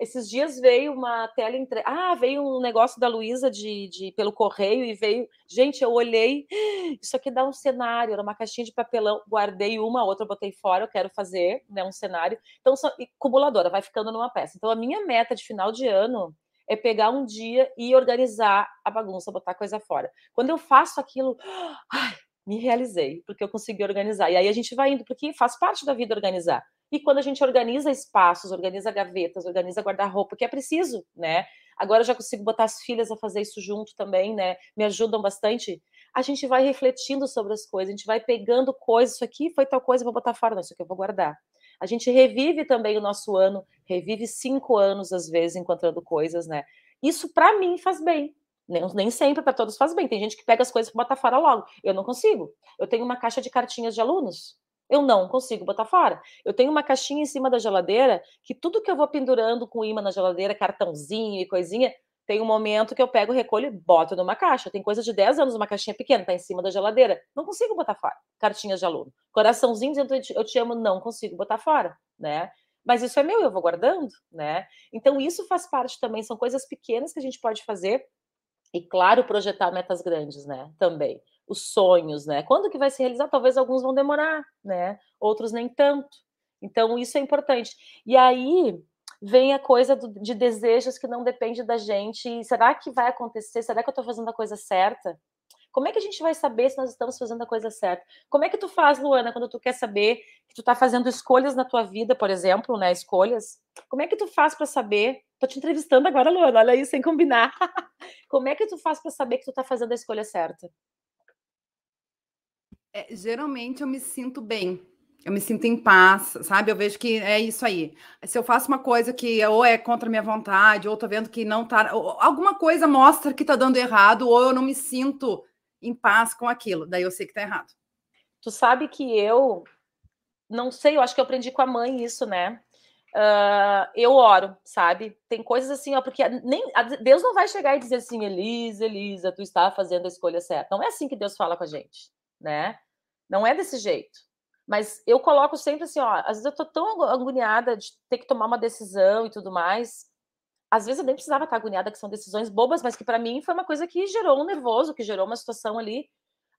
esses dias veio uma tela entre... Ah, veio um negócio da Luísa de, de, pelo correio e veio. Gente, eu olhei. Isso aqui dá um cenário, era uma caixinha de papelão. Guardei uma, outra botei fora, eu quero fazer né, um cenário. Então, só, acumuladora, vai ficando numa peça. Então, a minha meta de final de ano é pegar um dia e organizar a bagunça, botar coisa fora. Quando eu faço aquilo, ai, me realizei, porque eu consegui organizar. E aí a gente vai indo, porque faz parte da vida organizar. E quando a gente organiza espaços, organiza gavetas, organiza guarda-roupa, que é preciso, né? Agora eu já consigo botar as filhas a fazer isso junto também, né? Me ajudam bastante. A gente vai refletindo sobre as coisas, a gente vai pegando coisas. Isso aqui foi tal coisa, vou botar fora, não, isso aqui eu vou guardar. A gente revive também o nosso ano, revive cinco anos, às vezes, encontrando coisas, né? Isso, para mim, faz bem. Nem, nem sempre para todos faz bem. Tem gente que pega as coisas para botar fora logo. Eu não consigo. Eu tenho uma caixa de cartinhas de alunos eu não consigo botar fora. Eu tenho uma caixinha em cima da geladeira que tudo que eu vou pendurando com imã na geladeira, cartãozinho e coisinha, tem um momento que eu pego, recolho e boto numa caixa. Tem coisa de 10 anos, uma caixinha pequena, tá em cima da geladeira. Não consigo botar fora. Cartinhas de aluno. Coraçãozinho dizendo eu te amo, não consigo botar fora, né? Mas isso é meu, eu vou guardando, né? Então isso faz parte também, são coisas pequenas que a gente pode fazer e claro, projetar metas grandes, né? Também os sonhos, né? Quando que vai se realizar? Talvez alguns vão demorar, né? Outros nem tanto. Então, isso é importante. E aí vem a coisa do, de desejos que não depende da gente. Será que vai acontecer? Será que eu estou fazendo a coisa certa? Como é que a gente vai saber se nós estamos fazendo a coisa certa? Como é que tu faz, Luana, quando tu quer saber que tu está fazendo escolhas na tua vida, por exemplo, né? Escolhas. Como é que tu faz para saber? Tô te entrevistando agora, Luana, olha aí, sem combinar. Como é que tu faz para saber que tu está fazendo a escolha certa? É, geralmente eu me sinto bem. Eu me sinto em paz, sabe? Eu vejo que é isso aí. Se eu faço uma coisa que ou é contra minha vontade, ou tô vendo que não tá. alguma coisa mostra que tá dando errado, ou eu não me sinto em paz com aquilo. Daí eu sei que tá errado. Tu sabe que eu não sei, eu acho que eu aprendi com a mãe isso, né? Uh, eu oro, sabe? Tem coisas assim, ó, porque nem Deus não vai chegar e dizer assim, Elisa, Elisa, tu está fazendo a escolha certa. Não é assim que Deus fala com a gente né? Não é desse jeito. Mas eu coloco sempre assim, ó, às vezes eu tô tão agoniada de ter que tomar uma decisão e tudo mais. Às vezes eu nem precisava estar agoniada, que são decisões bobas, mas que para mim foi uma coisa que gerou um nervoso, que gerou uma situação ali.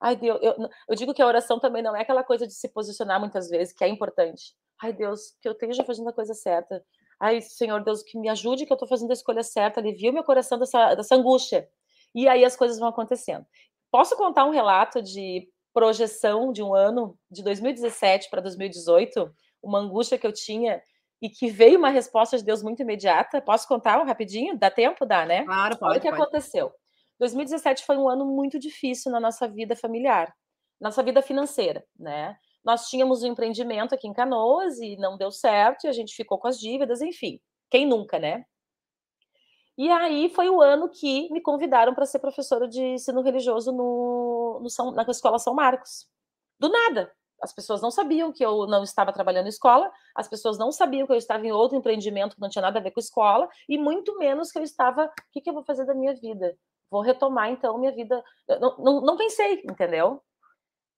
Ai, Deus, eu, eu digo que a oração também não é aquela coisa de se posicionar muitas vezes, que é importante. Ai, Deus, que eu esteja fazendo a coisa certa. Ai, Senhor Deus, que me ajude, que eu estou fazendo a escolha certa, alivia o meu coração dessa, dessa angústia. E aí as coisas vão acontecendo. Posso contar um relato de projeção de um ano, de 2017 para 2018, uma angústia que eu tinha e que veio uma resposta de Deus muito imediata. Posso contar um rapidinho? Dá tempo? Dá, né? Claro, pode. Olha o que pode. aconteceu. 2017 foi um ano muito difícil na nossa vida familiar, nossa vida financeira, né? Nós tínhamos um empreendimento aqui em Canoas e não deu certo, e a gente ficou com as dívidas, enfim. Quem nunca, né? E aí foi o ano que me convidaram para ser professora de ensino religioso no, no São, na escola São Marcos. Do nada. As pessoas não sabiam que eu não estava trabalhando em escola, as pessoas não sabiam que eu estava em outro empreendimento que não tinha nada a ver com escola, e muito menos que eu estava. O que, que eu vou fazer da minha vida? Vou retomar então minha vida. Não, não, não pensei, entendeu?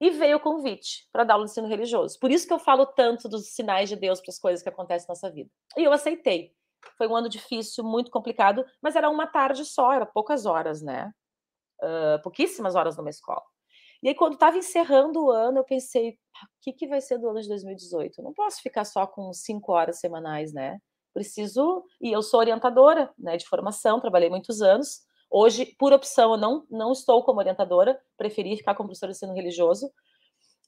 E veio o convite para dar aula de ensino religioso. Por isso que eu falo tanto dos sinais de Deus para as coisas que acontecem na nossa vida. E eu aceitei. Foi um ano difícil, muito complicado, mas era uma tarde só, era poucas horas, né? Uh, pouquíssimas horas numa escola. E aí, quando estava encerrando o ano, eu pensei: o que, que vai ser do ano de 2018? Eu não posso ficar só com cinco horas semanais, né? Preciso. E eu sou orientadora né, de formação, trabalhei muitos anos. Hoje, por opção, eu não, não estou como orientadora, preferi ficar como professora de ensino religioso.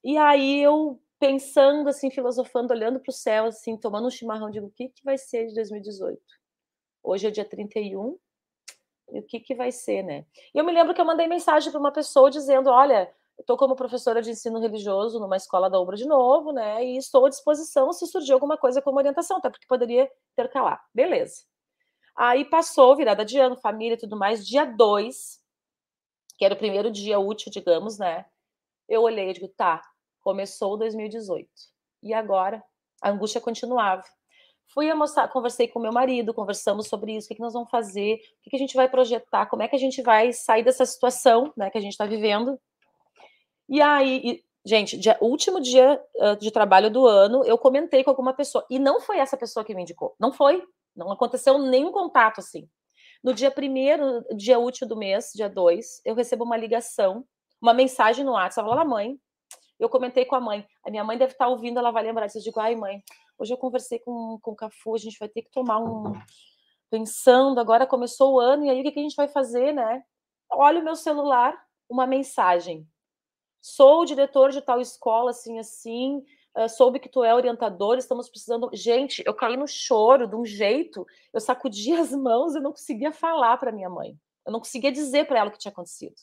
E aí eu pensando, assim, filosofando, olhando para o céu, assim, tomando um chimarrão, digo, o que, que vai ser de 2018? Hoje é dia 31, e o que, que vai ser, né? E eu me lembro que eu mandei mensagem para uma pessoa dizendo, olha, estou como professora de ensino religioso numa escola da Obra de novo, né? E estou à disposição se surgir alguma coisa como orientação, até porque poderia intercalar. Beleza. Aí passou, virada de ano, família e tudo mais, dia 2, que era o primeiro dia útil, digamos, né? Eu olhei e digo, tá, Começou 2018. E agora a angústia continuava. Fui almoçar, conversei com meu marido, conversamos sobre isso, o que, que nós vamos fazer, o que, que a gente vai projetar, como é que a gente vai sair dessa situação né, que a gente está vivendo. E aí, e, gente, dia, último dia uh, de trabalho do ano, eu comentei com alguma pessoa, e não foi essa pessoa que me indicou, não foi. Não aconteceu nenhum contato assim. No dia primeiro, dia útil do mês, dia 2, eu recebo uma ligação, uma mensagem no WhatsApp. Olá, mãe. Eu comentei com a mãe. A minha mãe deve estar ouvindo, ela vai lembrar disso. Eu digo, ai, mãe, hoje eu conversei com, com o Cafu, a gente vai ter que tomar um. Pensando, agora começou o ano, e aí o que, que a gente vai fazer, né? Olha o meu celular, uma mensagem. Sou o diretor de tal escola, assim, assim, uh, soube que tu é orientador, estamos precisando. Gente, eu caí no choro de um jeito, eu sacudi as mãos, eu não conseguia falar para minha mãe. Eu não conseguia dizer para ela o que tinha acontecido.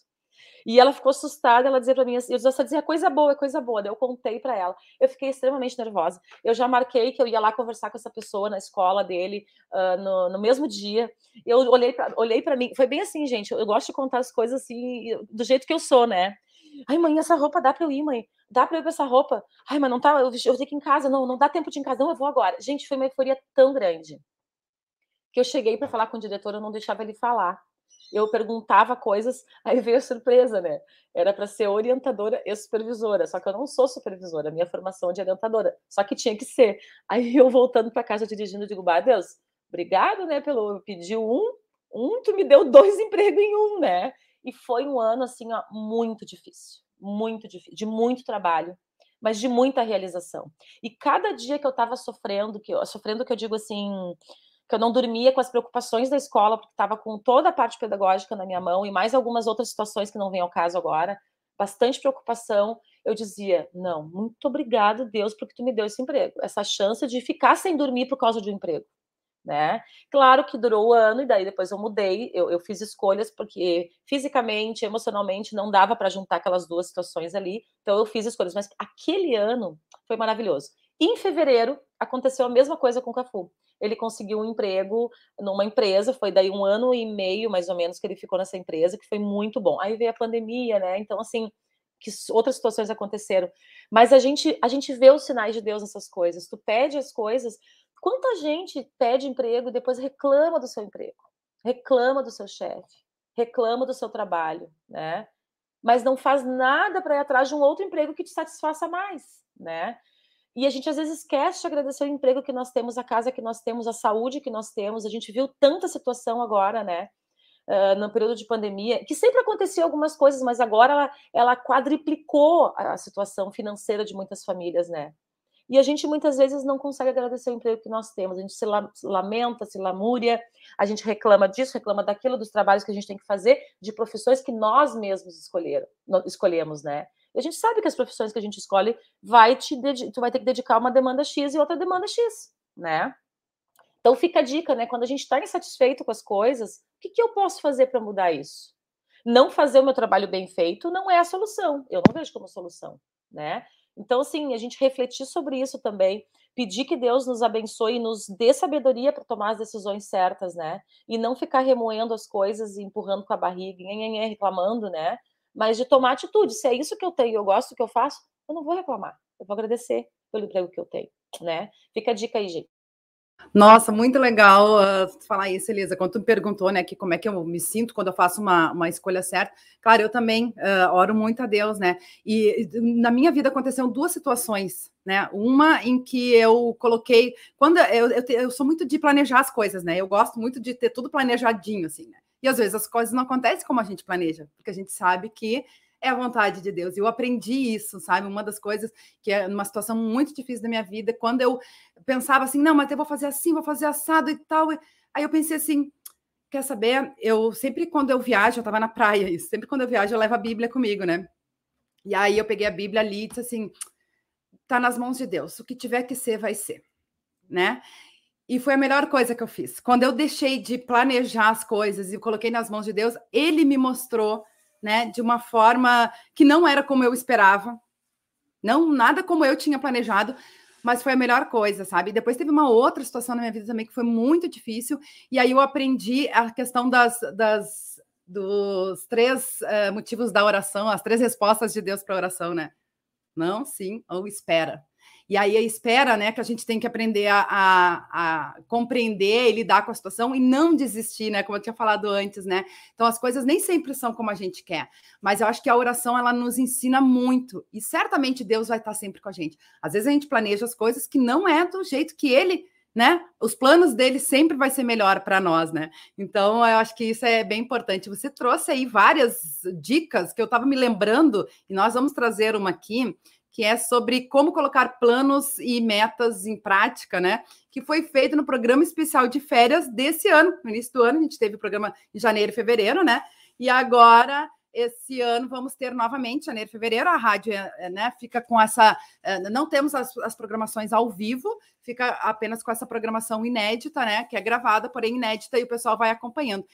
E ela ficou assustada, ela dizia para mim assim, eu só dizia coisa boa, é coisa boa. Daí eu contei para ela. Eu fiquei extremamente nervosa. Eu já marquei que eu ia lá conversar com essa pessoa na escola dele uh, no, no, mesmo dia. Eu olhei para olhei para mim, foi bem assim, gente. Eu gosto de contar as coisas assim do jeito que eu sou, né? Ai, mãe, essa roupa dá para eu ir, mãe? Dá para eu ir pra essa roupa? Ai, mas não tá, eu, eu tenho que ir em casa, não, não dá tempo de ir em casa, não, eu vou agora. Gente, foi uma euforia tão grande que eu cheguei para falar com o diretor, eu não deixava ele falar. Eu perguntava coisas, aí veio a surpresa, né? Era para ser orientadora e supervisora, só que eu não sou supervisora, minha formação é de orientadora, só que tinha que ser. Aí eu voltando para casa dirigindo, digo, bah, Deus, obrigado, né, pelo pediu um, um, tu me deu dois empregos em um, né? E foi um ano, assim, ó, muito difícil. Muito difícil, de muito trabalho, mas de muita realização. E cada dia que eu estava sofrendo, que eu, sofrendo que eu digo assim, que eu não dormia com as preocupações da escola, porque estava com toda a parte pedagógica na minha mão e mais algumas outras situações que não vêm ao caso agora, bastante preocupação. Eu dizia: Não, muito obrigado, Deus, porque tu me deu esse emprego, essa chance de ficar sem dormir por causa de um emprego né? Claro que durou o ano e daí depois eu mudei, eu, eu fiz escolhas porque fisicamente, emocionalmente não dava para juntar aquelas duas situações ali, então eu fiz escolhas, mas aquele ano foi maravilhoso. Em fevereiro aconteceu a mesma coisa com o Cafu. Ele conseguiu um emprego numa empresa, foi daí um ano e meio mais ou menos que ele ficou nessa empresa, que foi muito bom. Aí veio a pandemia, né? Então assim, que outras situações aconteceram. Mas a gente a gente vê os sinais de Deus nessas coisas. Tu pede as coisas, Quanta gente pede emprego e depois reclama do seu emprego, reclama do seu chefe, reclama do seu trabalho, né? Mas não faz nada para ir atrás de um outro emprego que te satisfaça mais, né? E a gente às vezes esquece de agradecer o emprego que nós temos, a casa que nós temos, a saúde que nós temos. A gente viu tanta situação agora, né? Uh, no período de pandemia, que sempre acontecia algumas coisas, mas agora ela, ela quadriplicou a situação financeira de muitas famílias, né? E a gente muitas vezes não consegue agradecer o emprego que nós temos. A gente se lamenta, se lamúria, a gente reclama disso, reclama daquilo, dos trabalhos que a gente tem que fazer, de profissões que nós mesmos escolheram, escolhemos, né? E a gente sabe que as profissões que a gente escolhe vai te tu vai ter que dedicar uma demanda X e outra demanda X, né? Então fica a dica, né? Quando a gente está insatisfeito com as coisas, o que, que eu posso fazer para mudar isso? Não fazer o meu trabalho bem feito não é a solução. Eu não vejo como solução, né? Então, assim, a gente refletir sobre isso também, pedir que Deus nos abençoe e nos dê sabedoria para tomar as decisões certas, né? E não ficar remoendo as coisas e empurrando com a barriga, reclamando, né? Mas de tomar atitude. Se é isso que eu tenho, eu gosto do que eu faço, eu não vou reclamar. Eu vou agradecer pelo emprego que eu tenho, né? Fica a dica aí, gente. Nossa, muito legal uh, falar isso, Elisa. Quando tu me perguntou, né, que como é que eu me sinto quando eu faço uma, uma escolha certa, claro, eu também uh, oro muito a Deus, né? E na minha vida aconteceram duas situações, né? Uma em que eu coloquei, quando eu, eu, eu sou muito de planejar as coisas, né? Eu gosto muito de ter tudo planejadinho, assim, né? E às vezes as coisas não acontecem como a gente planeja, porque a gente sabe que é a vontade de Deus. Eu aprendi isso, sabe? Uma das coisas que é uma situação muito difícil da minha vida, quando eu pensava assim, não, mas eu vou fazer assim, vou fazer assado e tal. Aí eu pensei assim, quer saber? Eu sempre quando eu viajo, eu estava na praia, isso, sempre quando eu viajo eu levo a Bíblia comigo, né? E aí eu peguei a Bíblia ali e disse assim, tá nas mãos de Deus, o que tiver que ser vai ser, né? E foi a melhor coisa que eu fiz. Quando eu deixei de planejar as coisas e coloquei nas mãos de Deus, ele me mostrou né, de uma forma que não era como eu esperava, não nada como eu tinha planejado, mas foi a melhor coisa, sabe? Depois teve uma outra situação na minha vida também que foi muito difícil, e aí eu aprendi a questão das, das dos três uh, motivos da oração, as três respostas de Deus para a oração, né? Não, sim ou espera. E aí a espera, né, que a gente tem que aprender a, a, a, compreender e lidar com a situação e não desistir, né, como eu tinha falado antes, né. Então as coisas nem sempre são como a gente quer, mas eu acho que a oração ela nos ensina muito e certamente Deus vai estar sempre com a gente. Às vezes a gente planeja as coisas que não é do jeito que Ele né? Os planos dele sempre vai ser melhor para nós, né? Então, eu acho que isso é bem importante. Você trouxe aí várias dicas que eu estava me lembrando, e nós vamos trazer uma aqui, que é sobre como colocar planos e metas em prática, né? Que foi feito no programa especial de férias desse ano, no início do ano, a gente teve o programa em janeiro e fevereiro, né? E agora esse ano vamos ter novamente, janeiro e fevereiro, a rádio eh, né, fica com essa. Eh, não temos as, as, programações ao vivo, fica apenas com essa programação inédita, né? Que é gravada, porém inédita, e o pessoal vai acompanhando.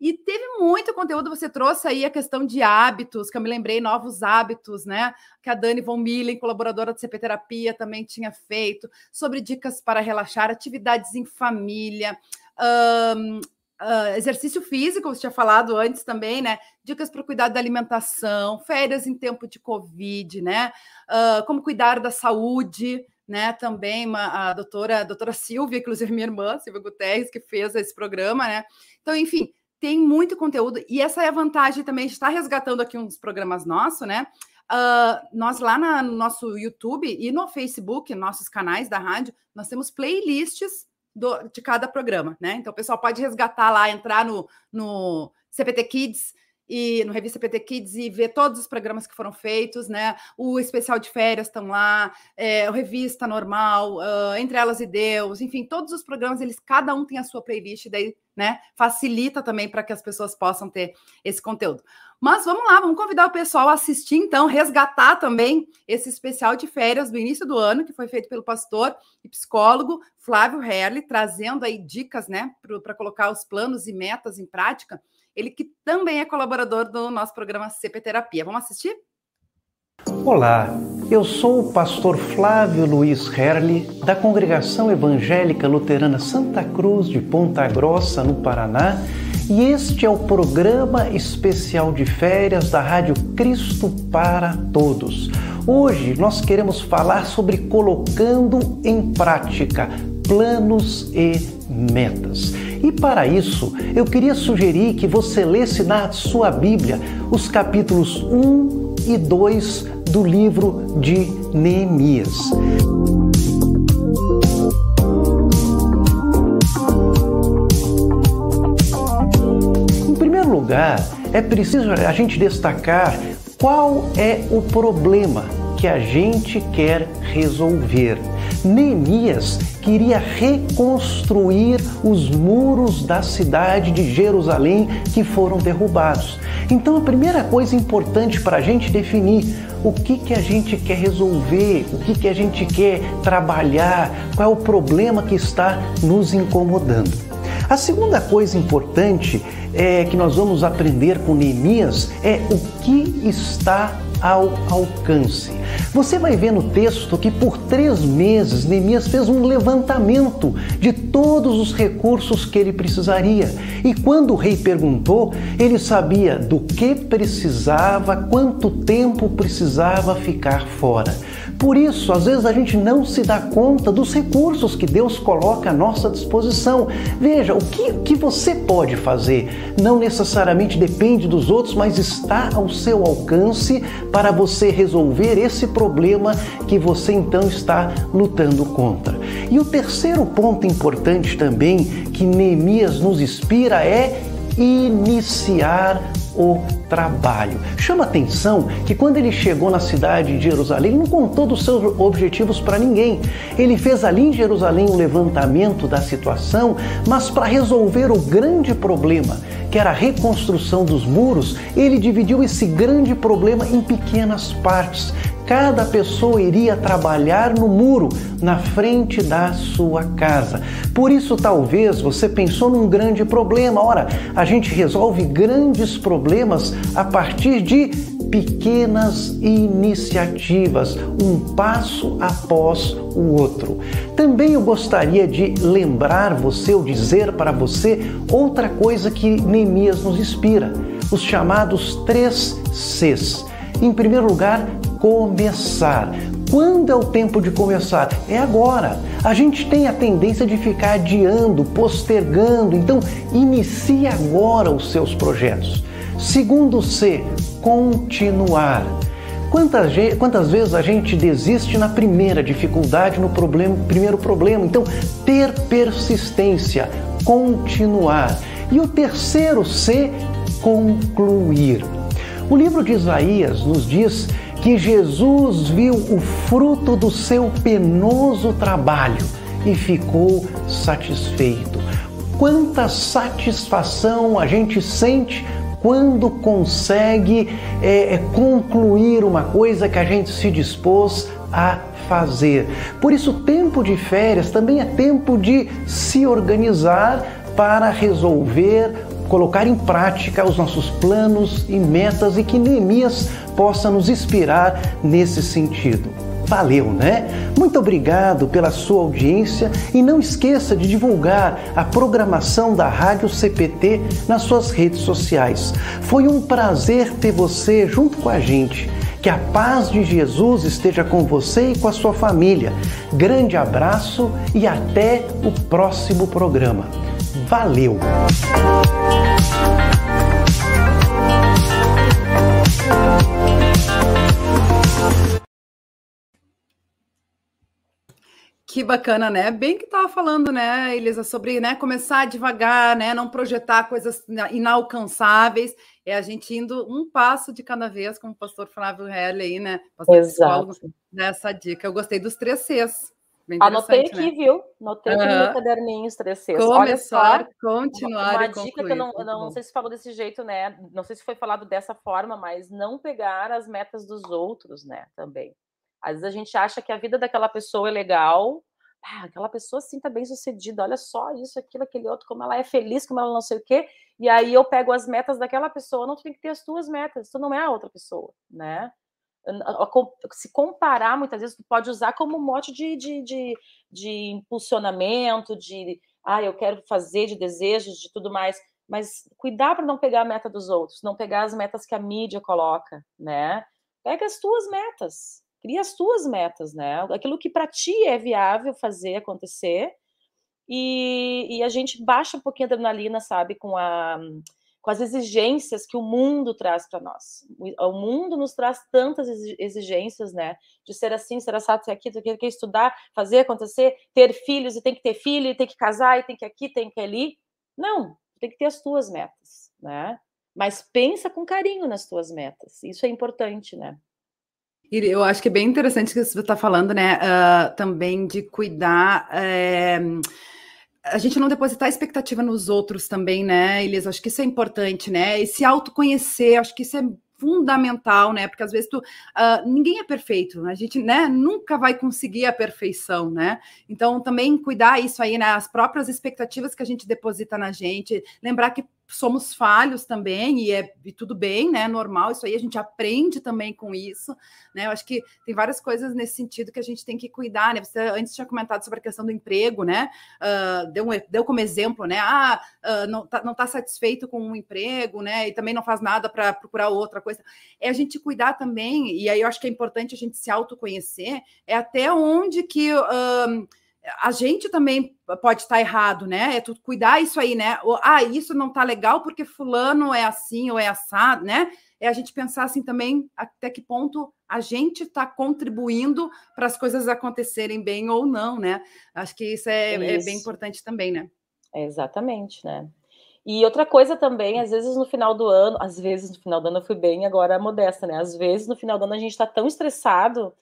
E teve muito conteúdo, você trouxe aí a questão de hábitos, que eu me lembrei, novos hábitos, né? Que a Dani Von Millen, colaboradora do CP Terapia, também tinha feito, sobre dicas para relaxar, atividades em família, um, Uh, exercício físico, você tinha falado antes também, né? Dicas para o cuidado da alimentação, férias em tempo de Covid, né? Uh, como cuidar da saúde, né? Também uma, a doutora, a doutora Silvia, inclusive minha irmã, Silvia Guterres, que fez esse programa, né? Então, enfim, tem muito conteúdo, e essa é a vantagem também de estar resgatando aqui uns programas nossos, né? Uh, nós lá na, no nosso YouTube e no Facebook, nossos canais da rádio, nós temos playlists do, de cada programa, né? Então o pessoal pode resgatar lá, entrar no, no CPT Kids e no Revista PT Kids e ver todos os programas que foram feitos, né? O especial de férias estão lá, é, o Revista Normal, uh, Entre Elas e Deus, enfim, todos os programas, eles cada um tem a sua playlist, daí, né? Facilita também para que as pessoas possam ter esse conteúdo. Mas vamos lá, vamos convidar o pessoal a assistir, então, resgatar também esse especial de férias do início do ano, que foi feito pelo pastor e psicólogo Flávio Herli, trazendo aí dicas, né, para colocar os planos e metas em prática ele que também é colaborador do nosso programa CP Terapia. Vamos assistir? Olá, eu sou o pastor Flávio Luiz Herli, da Congregação Evangélica Luterana Santa Cruz de Ponta Grossa, no Paraná, e este é o programa especial de férias da Rádio Cristo para Todos. Hoje nós queremos falar sobre colocando em prática planos e metas. E para isso, eu queria sugerir que você lesse na sua Bíblia os capítulos 1 e 2 do livro de Neemias. Em primeiro lugar, é preciso a gente destacar qual é o problema que a gente quer resolver. Neemias queria reconstruir os muros da cidade de Jerusalém que foram derrubados. Então, a primeira coisa importante para a gente definir o que, que a gente quer resolver, o que, que a gente quer trabalhar, qual é o problema que está nos incomodando. A segunda coisa importante é, que nós vamos aprender com Neemias é o que está ao alcance. Você vai ver no texto que por três meses Neemias fez um levantamento de todos os recursos que ele precisaria. E quando o rei perguntou, ele sabia do que precisava, quanto tempo precisava ficar fora. Por isso, às vezes a gente não se dá conta dos recursos que Deus coloca à nossa disposição. Veja, o que, que você pode fazer não necessariamente depende dos outros, mas está ao seu alcance para você resolver esse problema que você então está lutando contra. E o terceiro ponto importante também que Neemias nos inspira é iniciar o trabalho. Chama atenção que quando ele chegou na cidade de Jerusalém, não contou dos seus objetivos para ninguém. Ele fez ali em Jerusalém um levantamento da situação, mas para resolver o grande problema, que era a reconstrução dos muros, ele dividiu esse grande problema em pequenas partes cada pessoa iria trabalhar no muro na frente da sua casa. Por isso, talvez você pensou num grande problema. Ora, a gente resolve grandes problemas a partir de pequenas iniciativas, um passo após o outro. Também eu gostaria de lembrar você ou dizer para você outra coisa que Neemias nos inspira: os chamados três Cs. Em primeiro lugar, começar. Quando é o tempo de começar? É agora. A gente tem a tendência de ficar adiando, postergando, então inicie agora os seus projetos. Segundo C, continuar. Quantas, quantas vezes a gente desiste na primeira dificuldade, no problema, primeiro problema? Então, ter persistência, continuar. E o terceiro C, concluir. O livro de Isaías nos diz que Jesus viu o fruto do seu penoso trabalho e ficou satisfeito. Quanta satisfação a gente sente quando consegue é, é, concluir uma coisa que a gente se dispôs a fazer. Por isso, tempo de férias também é tempo de se organizar para resolver, colocar em prática os nossos planos e metas e que Neemias possa nos inspirar nesse sentido. Valeu, né? Muito obrigado pela sua audiência e não esqueça de divulgar a programação da Rádio CPT nas suas redes sociais. Foi um prazer ter você junto com a gente. Que a paz de Jesus esteja com você e com a sua família. Grande abraço e até o próximo programa. Valeu! Que bacana, né? Bem que estava falando, né, Elisa, sobre né, começar devagar, né, não projetar coisas inalcançáveis, é a gente indo um passo de cada vez, como o pastor Flávio Herle aí, né, pastor Exato. dessa dica. Eu gostei dos três Cs. Anotei aqui, né? viu? Anotei aqui no meu caderninho os três Cs. Começar, continuar uma, uma dica que eu não, não, não sei se falou desse jeito, né? Não sei se foi falado dessa forma, mas não pegar as metas dos outros, né? Também. Às vezes a gente acha que a vida daquela pessoa é legal, ah, aquela pessoa assim tá bem sucedida, olha só isso, aquilo, aquele outro, como ela é feliz, como ela não sei o quê, e aí eu pego as metas daquela pessoa, não, tu tem que ter as tuas metas, tu não é a outra pessoa, né? Se comparar, muitas vezes, tu pode usar como mote de, de, de, de impulsionamento, de, ah, eu quero fazer, de desejos, de tudo mais, mas cuidar para não pegar a meta dos outros, não pegar as metas que a mídia coloca, né? Pega as tuas metas, Cria as tuas metas, né? Aquilo que para ti é viável fazer acontecer. E, e, a gente baixa um pouquinho a adrenalina, sabe, com, a, com as exigências que o mundo traz para nós. O, mundo nos traz tantas exigências, né? De ser assim, ser assado, ser aqui, ter que estudar, fazer acontecer, ter filhos e tem que ter filho, e tem que casar, e tem que aqui, tem que ali. Não, tem que ter as tuas metas, né? Mas pensa com carinho nas tuas metas. Isso é importante, né? Eu acho que é bem interessante que você está falando, né? Uh, também de cuidar. É, a gente não depositar expectativa nos outros também, né, Elisa? Acho que isso é importante, né? E se autoconhecer, acho que isso é fundamental, né? Porque às vezes tu, uh, ninguém é perfeito, a gente, né, nunca vai conseguir a perfeição, né? Então também cuidar isso aí, né? As próprias expectativas que a gente deposita na gente, lembrar que somos falhos também, e é e tudo bem, né? Normal, isso aí a gente aprende também com isso, né? Eu acho que tem várias coisas nesse sentido que a gente tem que cuidar, né? Você antes tinha comentado sobre a questão do emprego, né? Uh, deu, um, deu como exemplo, né? Ah, uh, não, tá, não tá satisfeito com um emprego, né? E também não faz nada para procurar outra coisa. É a gente cuidar também, e aí eu acho que é importante a gente se autoconhecer, é até onde que. Uh, a gente também pode estar errado, né? É tu cuidar isso aí, né? ah, isso não tá legal porque fulano é assim ou é assado, né? É a gente pensar assim também até que ponto a gente está contribuindo para as coisas acontecerem bem ou não, né? Acho que isso é, isso. é bem importante também, né? É exatamente, né? E outra coisa também, às vezes no final do ano, às vezes no final do ano eu fui bem, agora modesta, né? Às vezes no final do ano a gente está tão estressado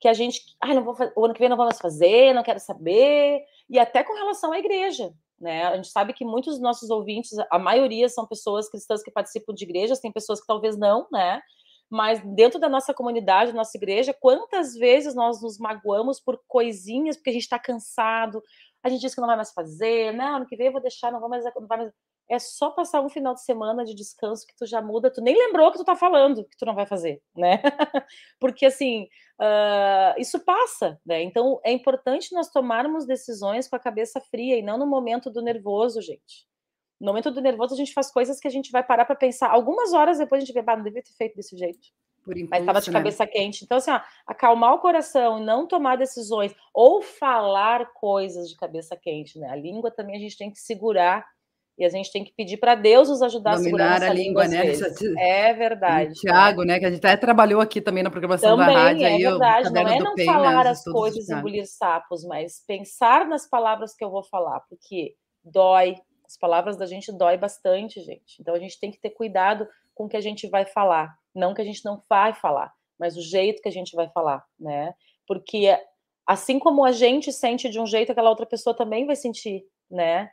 que a gente, ai, não vou fazer, o ano que vem não vamos fazer, não quero saber, e até com relação à igreja, né? A gente sabe que muitos dos nossos ouvintes, a maioria são pessoas cristãs que participam de igrejas, tem pessoas que talvez não, né? Mas dentro da nossa comunidade, nossa igreja, quantas vezes nós nos magoamos por coisinhas, porque a gente está cansado, a gente diz que não vai mais fazer, não, ano que vem eu vou deixar, não vou mais, não vai mais é só passar um final de semana de descanso que tu já muda, tu nem lembrou que tu tá falando que tu não vai fazer, né? Porque assim, uh, isso passa, né? Então é importante nós tomarmos decisões com a cabeça fria e não no momento do nervoso, gente. No momento do nervoso a gente faz coisas que a gente vai parar para pensar. Algumas horas depois a gente vê, bah, não devia ter feito desse jeito. Impulso, mas estava de né? cabeça né? quente. Então, assim, ó, acalmar o coração e não tomar decisões ou falar coisas de cabeça quente, né? A língua também a gente tem que segurar E a gente tem que pedir para Deus nos ajudar Dominar a segurar a língua, né? Vezes. É verdade. Tiago, né? Que a gente até trabalhou aqui também na programação também, da rádio. É aí, verdade, não é não falar as coisas e engolir sapos, mas pensar nas palavras que eu vou falar, porque dói, as palavras da gente dói bastante, gente. Então a gente tem que ter cuidado com o que a gente vai falar. Não que a gente não vai falar, mas o jeito que a gente vai falar, né? Porque assim como a gente sente de um jeito, aquela outra pessoa também vai sentir, né?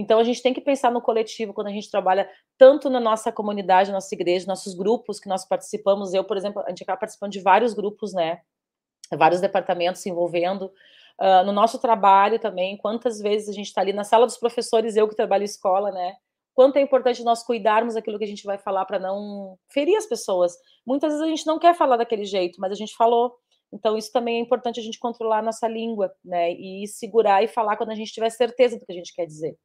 Então a gente tem que pensar no coletivo quando a gente trabalha tanto na nossa comunidade, nossa igreja, nossos grupos que nós participamos. Eu, por exemplo, a gente acaba participando de vários grupos, né? Vários departamentos se envolvendo. Uh, no nosso trabalho também, quantas vezes a gente está ali na sala dos professores, eu que trabalho em escola, né? Quanto é importante nós cuidarmos daquilo que a gente vai falar para não ferir as pessoas. Muitas vezes a gente não quer falar daquele jeito, mas a gente falou. Então, isso também é importante a gente controlar a nossa língua, né? E segurar e falar quando a gente tiver certeza do que a gente quer dizer.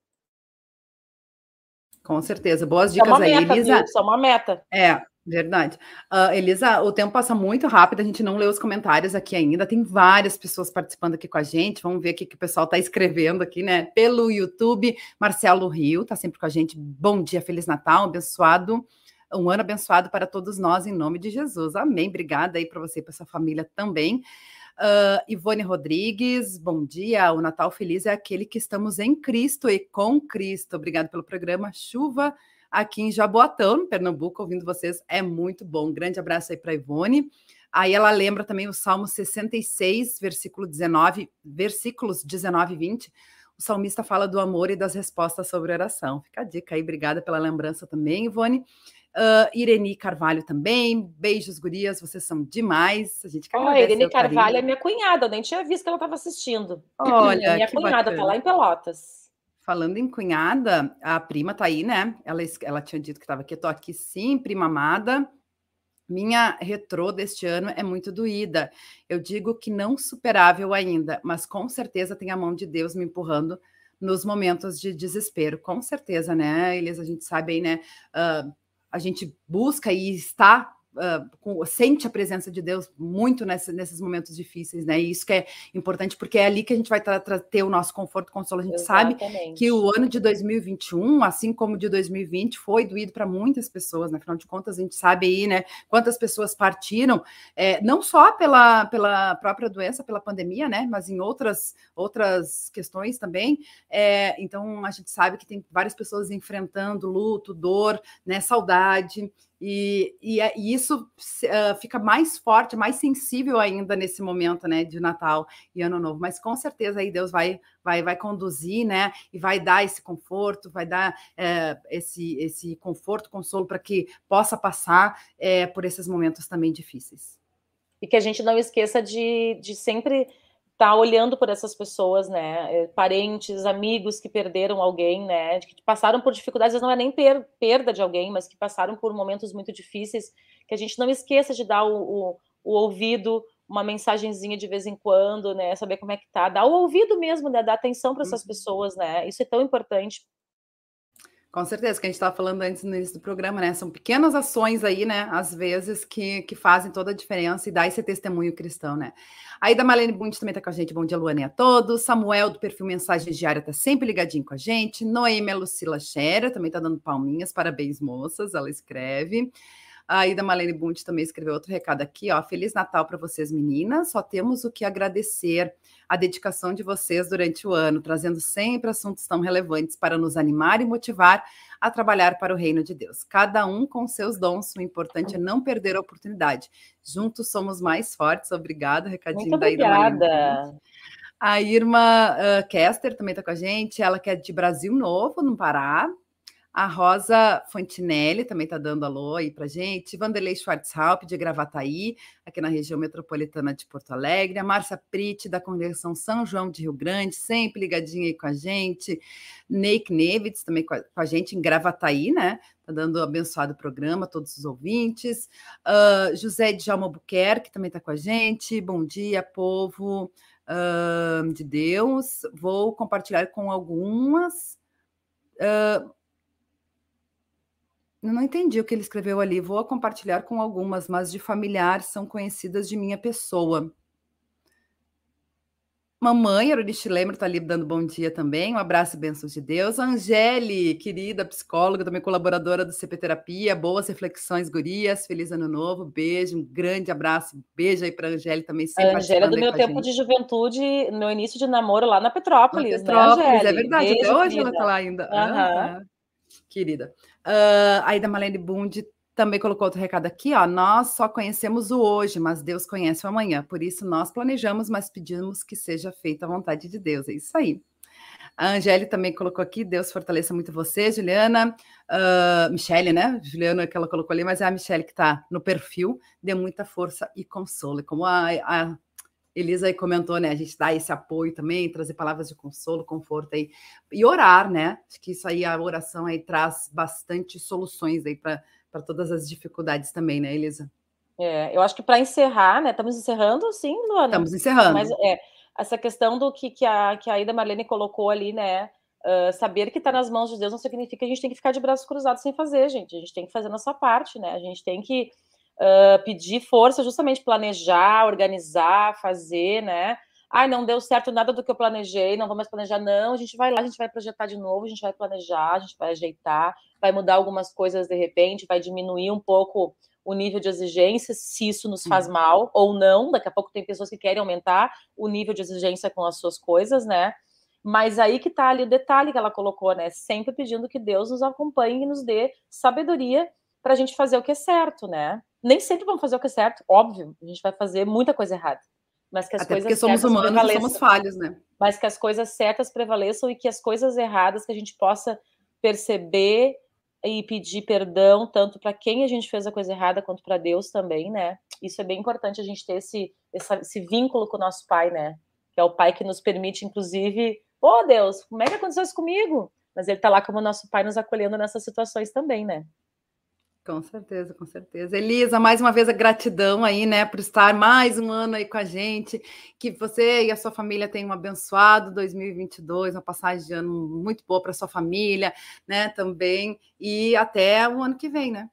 Com certeza. Boas dicas é uma aí, meta, Elisa. Viu? Isso é uma meta. É, verdade. Uh, Elisa, o tempo passa muito rápido, a gente não leu os comentários aqui ainda. Tem várias pessoas participando aqui com a gente. Vamos ver o que o pessoal está escrevendo aqui, né? Pelo YouTube, Marcelo Rio está sempre com a gente. Bom dia, Feliz Natal, abençoado. Um ano abençoado para todos nós, em nome de Jesus. Amém. Obrigada aí para você e para sua família também. Uh, Ivone Rodrigues, bom dia. O Natal Feliz é aquele que estamos em Cristo e com Cristo. Obrigado pelo programa. Chuva aqui em Jaboatão, Pernambuco, ouvindo vocês é muito bom. Um grande abraço aí para Ivone. Aí ela lembra também o Salmo 66, versículo 19, versículos 19 e 20. O salmista fala do amor e das respostas sobre oração. Fica a dica aí, obrigada pela lembrança também, Ivone. Uh, Irene Carvalho também. Beijos, gurias, vocês são demais. A gente quer oh, Irene Carvalho é minha cunhada, eu nem tinha visto que ela estava assistindo. Olha, minha cunhada está lá em Pelotas. Falando em cunhada, a prima tá aí, né? Ela, ela tinha dito que estava aqui. Tô aqui sim, prima amada. Minha retrô deste ano é muito doída. Eu digo que não superável ainda, mas com certeza tem a mão de Deus me empurrando nos momentos de desespero. Com certeza, né, Elisa? A gente sabe aí, né? Uh, a gente busca e está Uh, com, sente a presença de Deus muito nessa, nesses momentos difíceis, né? E isso que é importante, porque é ali que a gente vai ter o nosso conforto e consolo. A gente Exatamente. sabe que o ano de 2021, assim como de 2020, foi doído para muitas pessoas, né? Afinal de contas, a gente sabe aí, né? Quantas pessoas partiram, é, não só pela, pela própria doença, pela pandemia, né? Mas em outras, outras questões também. É, então, a gente sabe que tem várias pessoas enfrentando luto, dor, né? Saudade. E, e, é, e isso uh, fica mais forte, mais sensível ainda nesse momento, né, de Natal e Ano Novo. Mas com certeza aí Deus vai, vai, vai conduzir, né, e vai dar esse conforto, vai dar uh, esse, esse conforto, consolo para que possa passar uh, por esses momentos também difíceis. E que a gente não esqueça de, de sempre tá olhando por essas pessoas, né? É, parentes, amigos que perderam alguém, né? Que passaram por dificuldades, não é nem per perda de alguém, mas que passaram por momentos muito difíceis. Que a gente não esqueça de dar o, o, o ouvido, uma mensagenzinha de vez em quando, né? Saber como é que tá, dar o ouvido mesmo, né? Dar atenção para essas uhum. pessoas, né? Isso é tão importante com certeza, que a gente estava falando antes no início do programa, né? São pequenas ações aí, né? Às vezes, que, que fazem toda a diferença e dá esse testemunho cristão, né? Aí da Malene Bundes também está com a gente. Bom dia, Luane, a todos. Samuel, do perfil Mensagem Diária, está sempre ligadinho com a gente. Noêmia Lucila Xera também está dando palminhas. Parabéns, moças. Ela escreve. A Ida Malene Bundes também escreveu outro recado aqui, ó. Feliz Natal para vocês, meninas. Só temos o que agradecer a dedicação de vocês durante o ano, trazendo sempre assuntos tão relevantes para nos animar e motivar a trabalhar para o reino de Deus. Cada um com seus dons, o importante é não perder a oportunidade. Juntos somos mais fortes. Obrigada, recadinho Muito da Ida Malene. A Irma uh, Kester também está com a gente, ela que é de Brasil Novo, no Pará. A Rosa Fontinelli também está dando alô aí para gente. Vanderlei Schwarzhaupt, de Gravataí, aqui na região metropolitana de Porto Alegre. A Márcia Prite, da Congregação São João de Rio Grande, sempre ligadinha aí com a gente. Neik Nevitz, também com a, com a gente em Gravataí, né? Está dando um abençoado programa, todos os ouvintes. Uh, José Djalma Albuquerque também está com a gente. Bom dia, povo uh, de Deus. Vou compartilhar com algumas. Uh, eu não entendi o que ele escreveu ali. Vou compartilhar com algumas, mas de familiar são conhecidas de minha pessoa. Mamãe, Aurelice Lembro, está ali dando bom dia também. Um abraço e bênçãos de Deus. Angele, querida psicóloga, também colaboradora do CP Terapia. Boas reflexões, gurias. Feliz ano novo. Beijo, um grande abraço. Beijo aí para Angele também. A Angela é do meu tempo de juventude, meu início de namoro lá na Petrópolis. Na né, Petrópolis, né, é verdade. Beijo, Até hoje querida. ela está lá ainda. Uhum. Uhum. Querida. Uh, aí da Malene Bund também colocou outro recado aqui, ó. Nós só conhecemos o hoje, mas Deus conhece o amanhã. Por isso nós planejamos, mas pedimos que seja feita a vontade de Deus. É isso aí. A Angélica também colocou aqui, Deus fortaleça muito você, Juliana. Uh, Michele, né? Juliana que ela colocou ali, mas é a Michele que está no perfil. Dê muita força e consolo. Como a, a Elisa aí comentou, né? A gente dá esse apoio também, trazer palavras de consolo, conforto aí. E orar, né? Acho que isso aí, a oração aí traz bastante soluções aí para todas as dificuldades também, né, Elisa? É, eu acho que para encerrar, né? Estamos encerrando, sim, Luana? Estamos encerrando. Mas é, essa questão do que, que, a, que a Ida Marlene colocou ali, né? Uh, saber que está nas mãos de Deus não significa que a gente tem que ficar de braços cruzados sem fazer, gente. A gente tem que fazer a nossa parte, né? A gente tem que uh, pedir força, justamente planejar, organizar, fazer, né? Ai, não deu certo nada do que eu planejei, não vou mais planejar. Não, a gente vai lá, a gente vai projetar de novo, a gente vai planejar, a gente vai ajeitar, vai mudar algumas coisas de repente, vai diminuir um pouco o nível de exigência, se isso nos faz uhum. mal ou não. Daqui a pouco tem pessoas que querem aumentar o nível de exigência com as suas coisas, né? Mas aí que tá ali o detalhe que ela colocou, né? Sempre pedindo que Deus nos acompanhe e nos dê sabedoria para a gente fazer o que é certo, né? Nem sempre vamos fazer o que é certo, óbvio, a gente vai fazer muita coisa errada mas que as Até coisas porque somos humanos e somos falhos, né? Mas que as coisas certas prevaleçam e que as coisas erradas que a gente possa perceber e pedir perdão tanto para quem a gente fez a coisa errada quanto para Deus também, né? Isso é bem importante a gente ter esse, esse, esse vínculo com o nosso Pai, né? Que é o Pai que nos permite, inclusive, oh Deus, como é que aconteceu isso comigo? Mas Ele está lá como nosso Pai nos acolhendo nessas situações também, né? Com certeza, com certeza. Elisa, mais uma vez a gratidão aí, né, por estar mais um ano aí com a gente. Que você e a sua família tenham um abençoado 2022, uma passagem de ano muito boa para sua família, né, também. E até o ano que vem, né?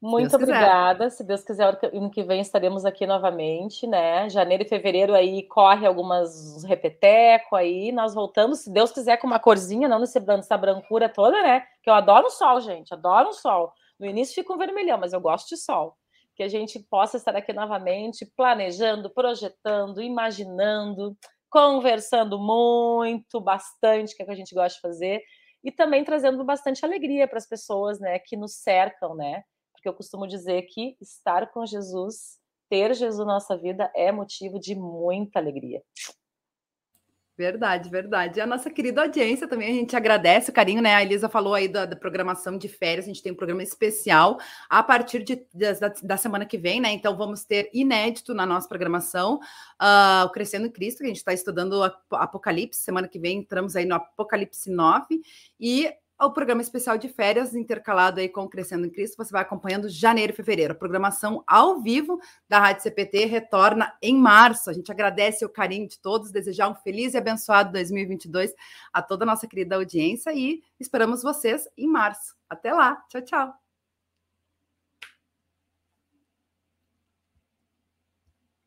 Muito Se obrigada. Se Deus quiser, ano que vem estaremos aqui novamente, né? Janeiro e fevereiro aí corre algumas repeteco aí, nós voltamos, se Deus quiser, com uma corzinha, não nessa brancura toda, né? Que eu adoro o sol, gente, adoro o sol. No início fica um vermelhão, mas eu gosto de sol. Que a gente possa estar aqui novamente planejando, projetando, imaginando, conversando muito, bastante, que é o que a gente gosta de fazer, e também trazendo bastante alegria para as pessoas, né, que nos cercam, né? Porque eu costumo dizer que estar com Jesus, ter Jesus na nossa vida é motivo de muita alegria. Verdade, verdade. E a nossa querida audiência também, a gente agradece o carinho, né? A Elisa falou aí da, da programação de férias, a gente tem um programa especial a partir de, da, da, semana que vem, né? Então vamos ter inédito na nossa programação uh, o Crescendo em Cristo, que a gente está estudando o Apocalipse. Semana que vem entramos aí no Apocalipse 9 e o programa especial de férias, intercalado aí com Crescendo em Cristo. Você vai acompanhando janeiro e fevereiro. A programação ao vivo da Rádio CPT retorna em março. A gente agradece o carinho de todos, desejar um feliz e abençoado 2022 a toda a nossa querida audiência e esperamos vocês em março. Até lá. Tchau, tchau.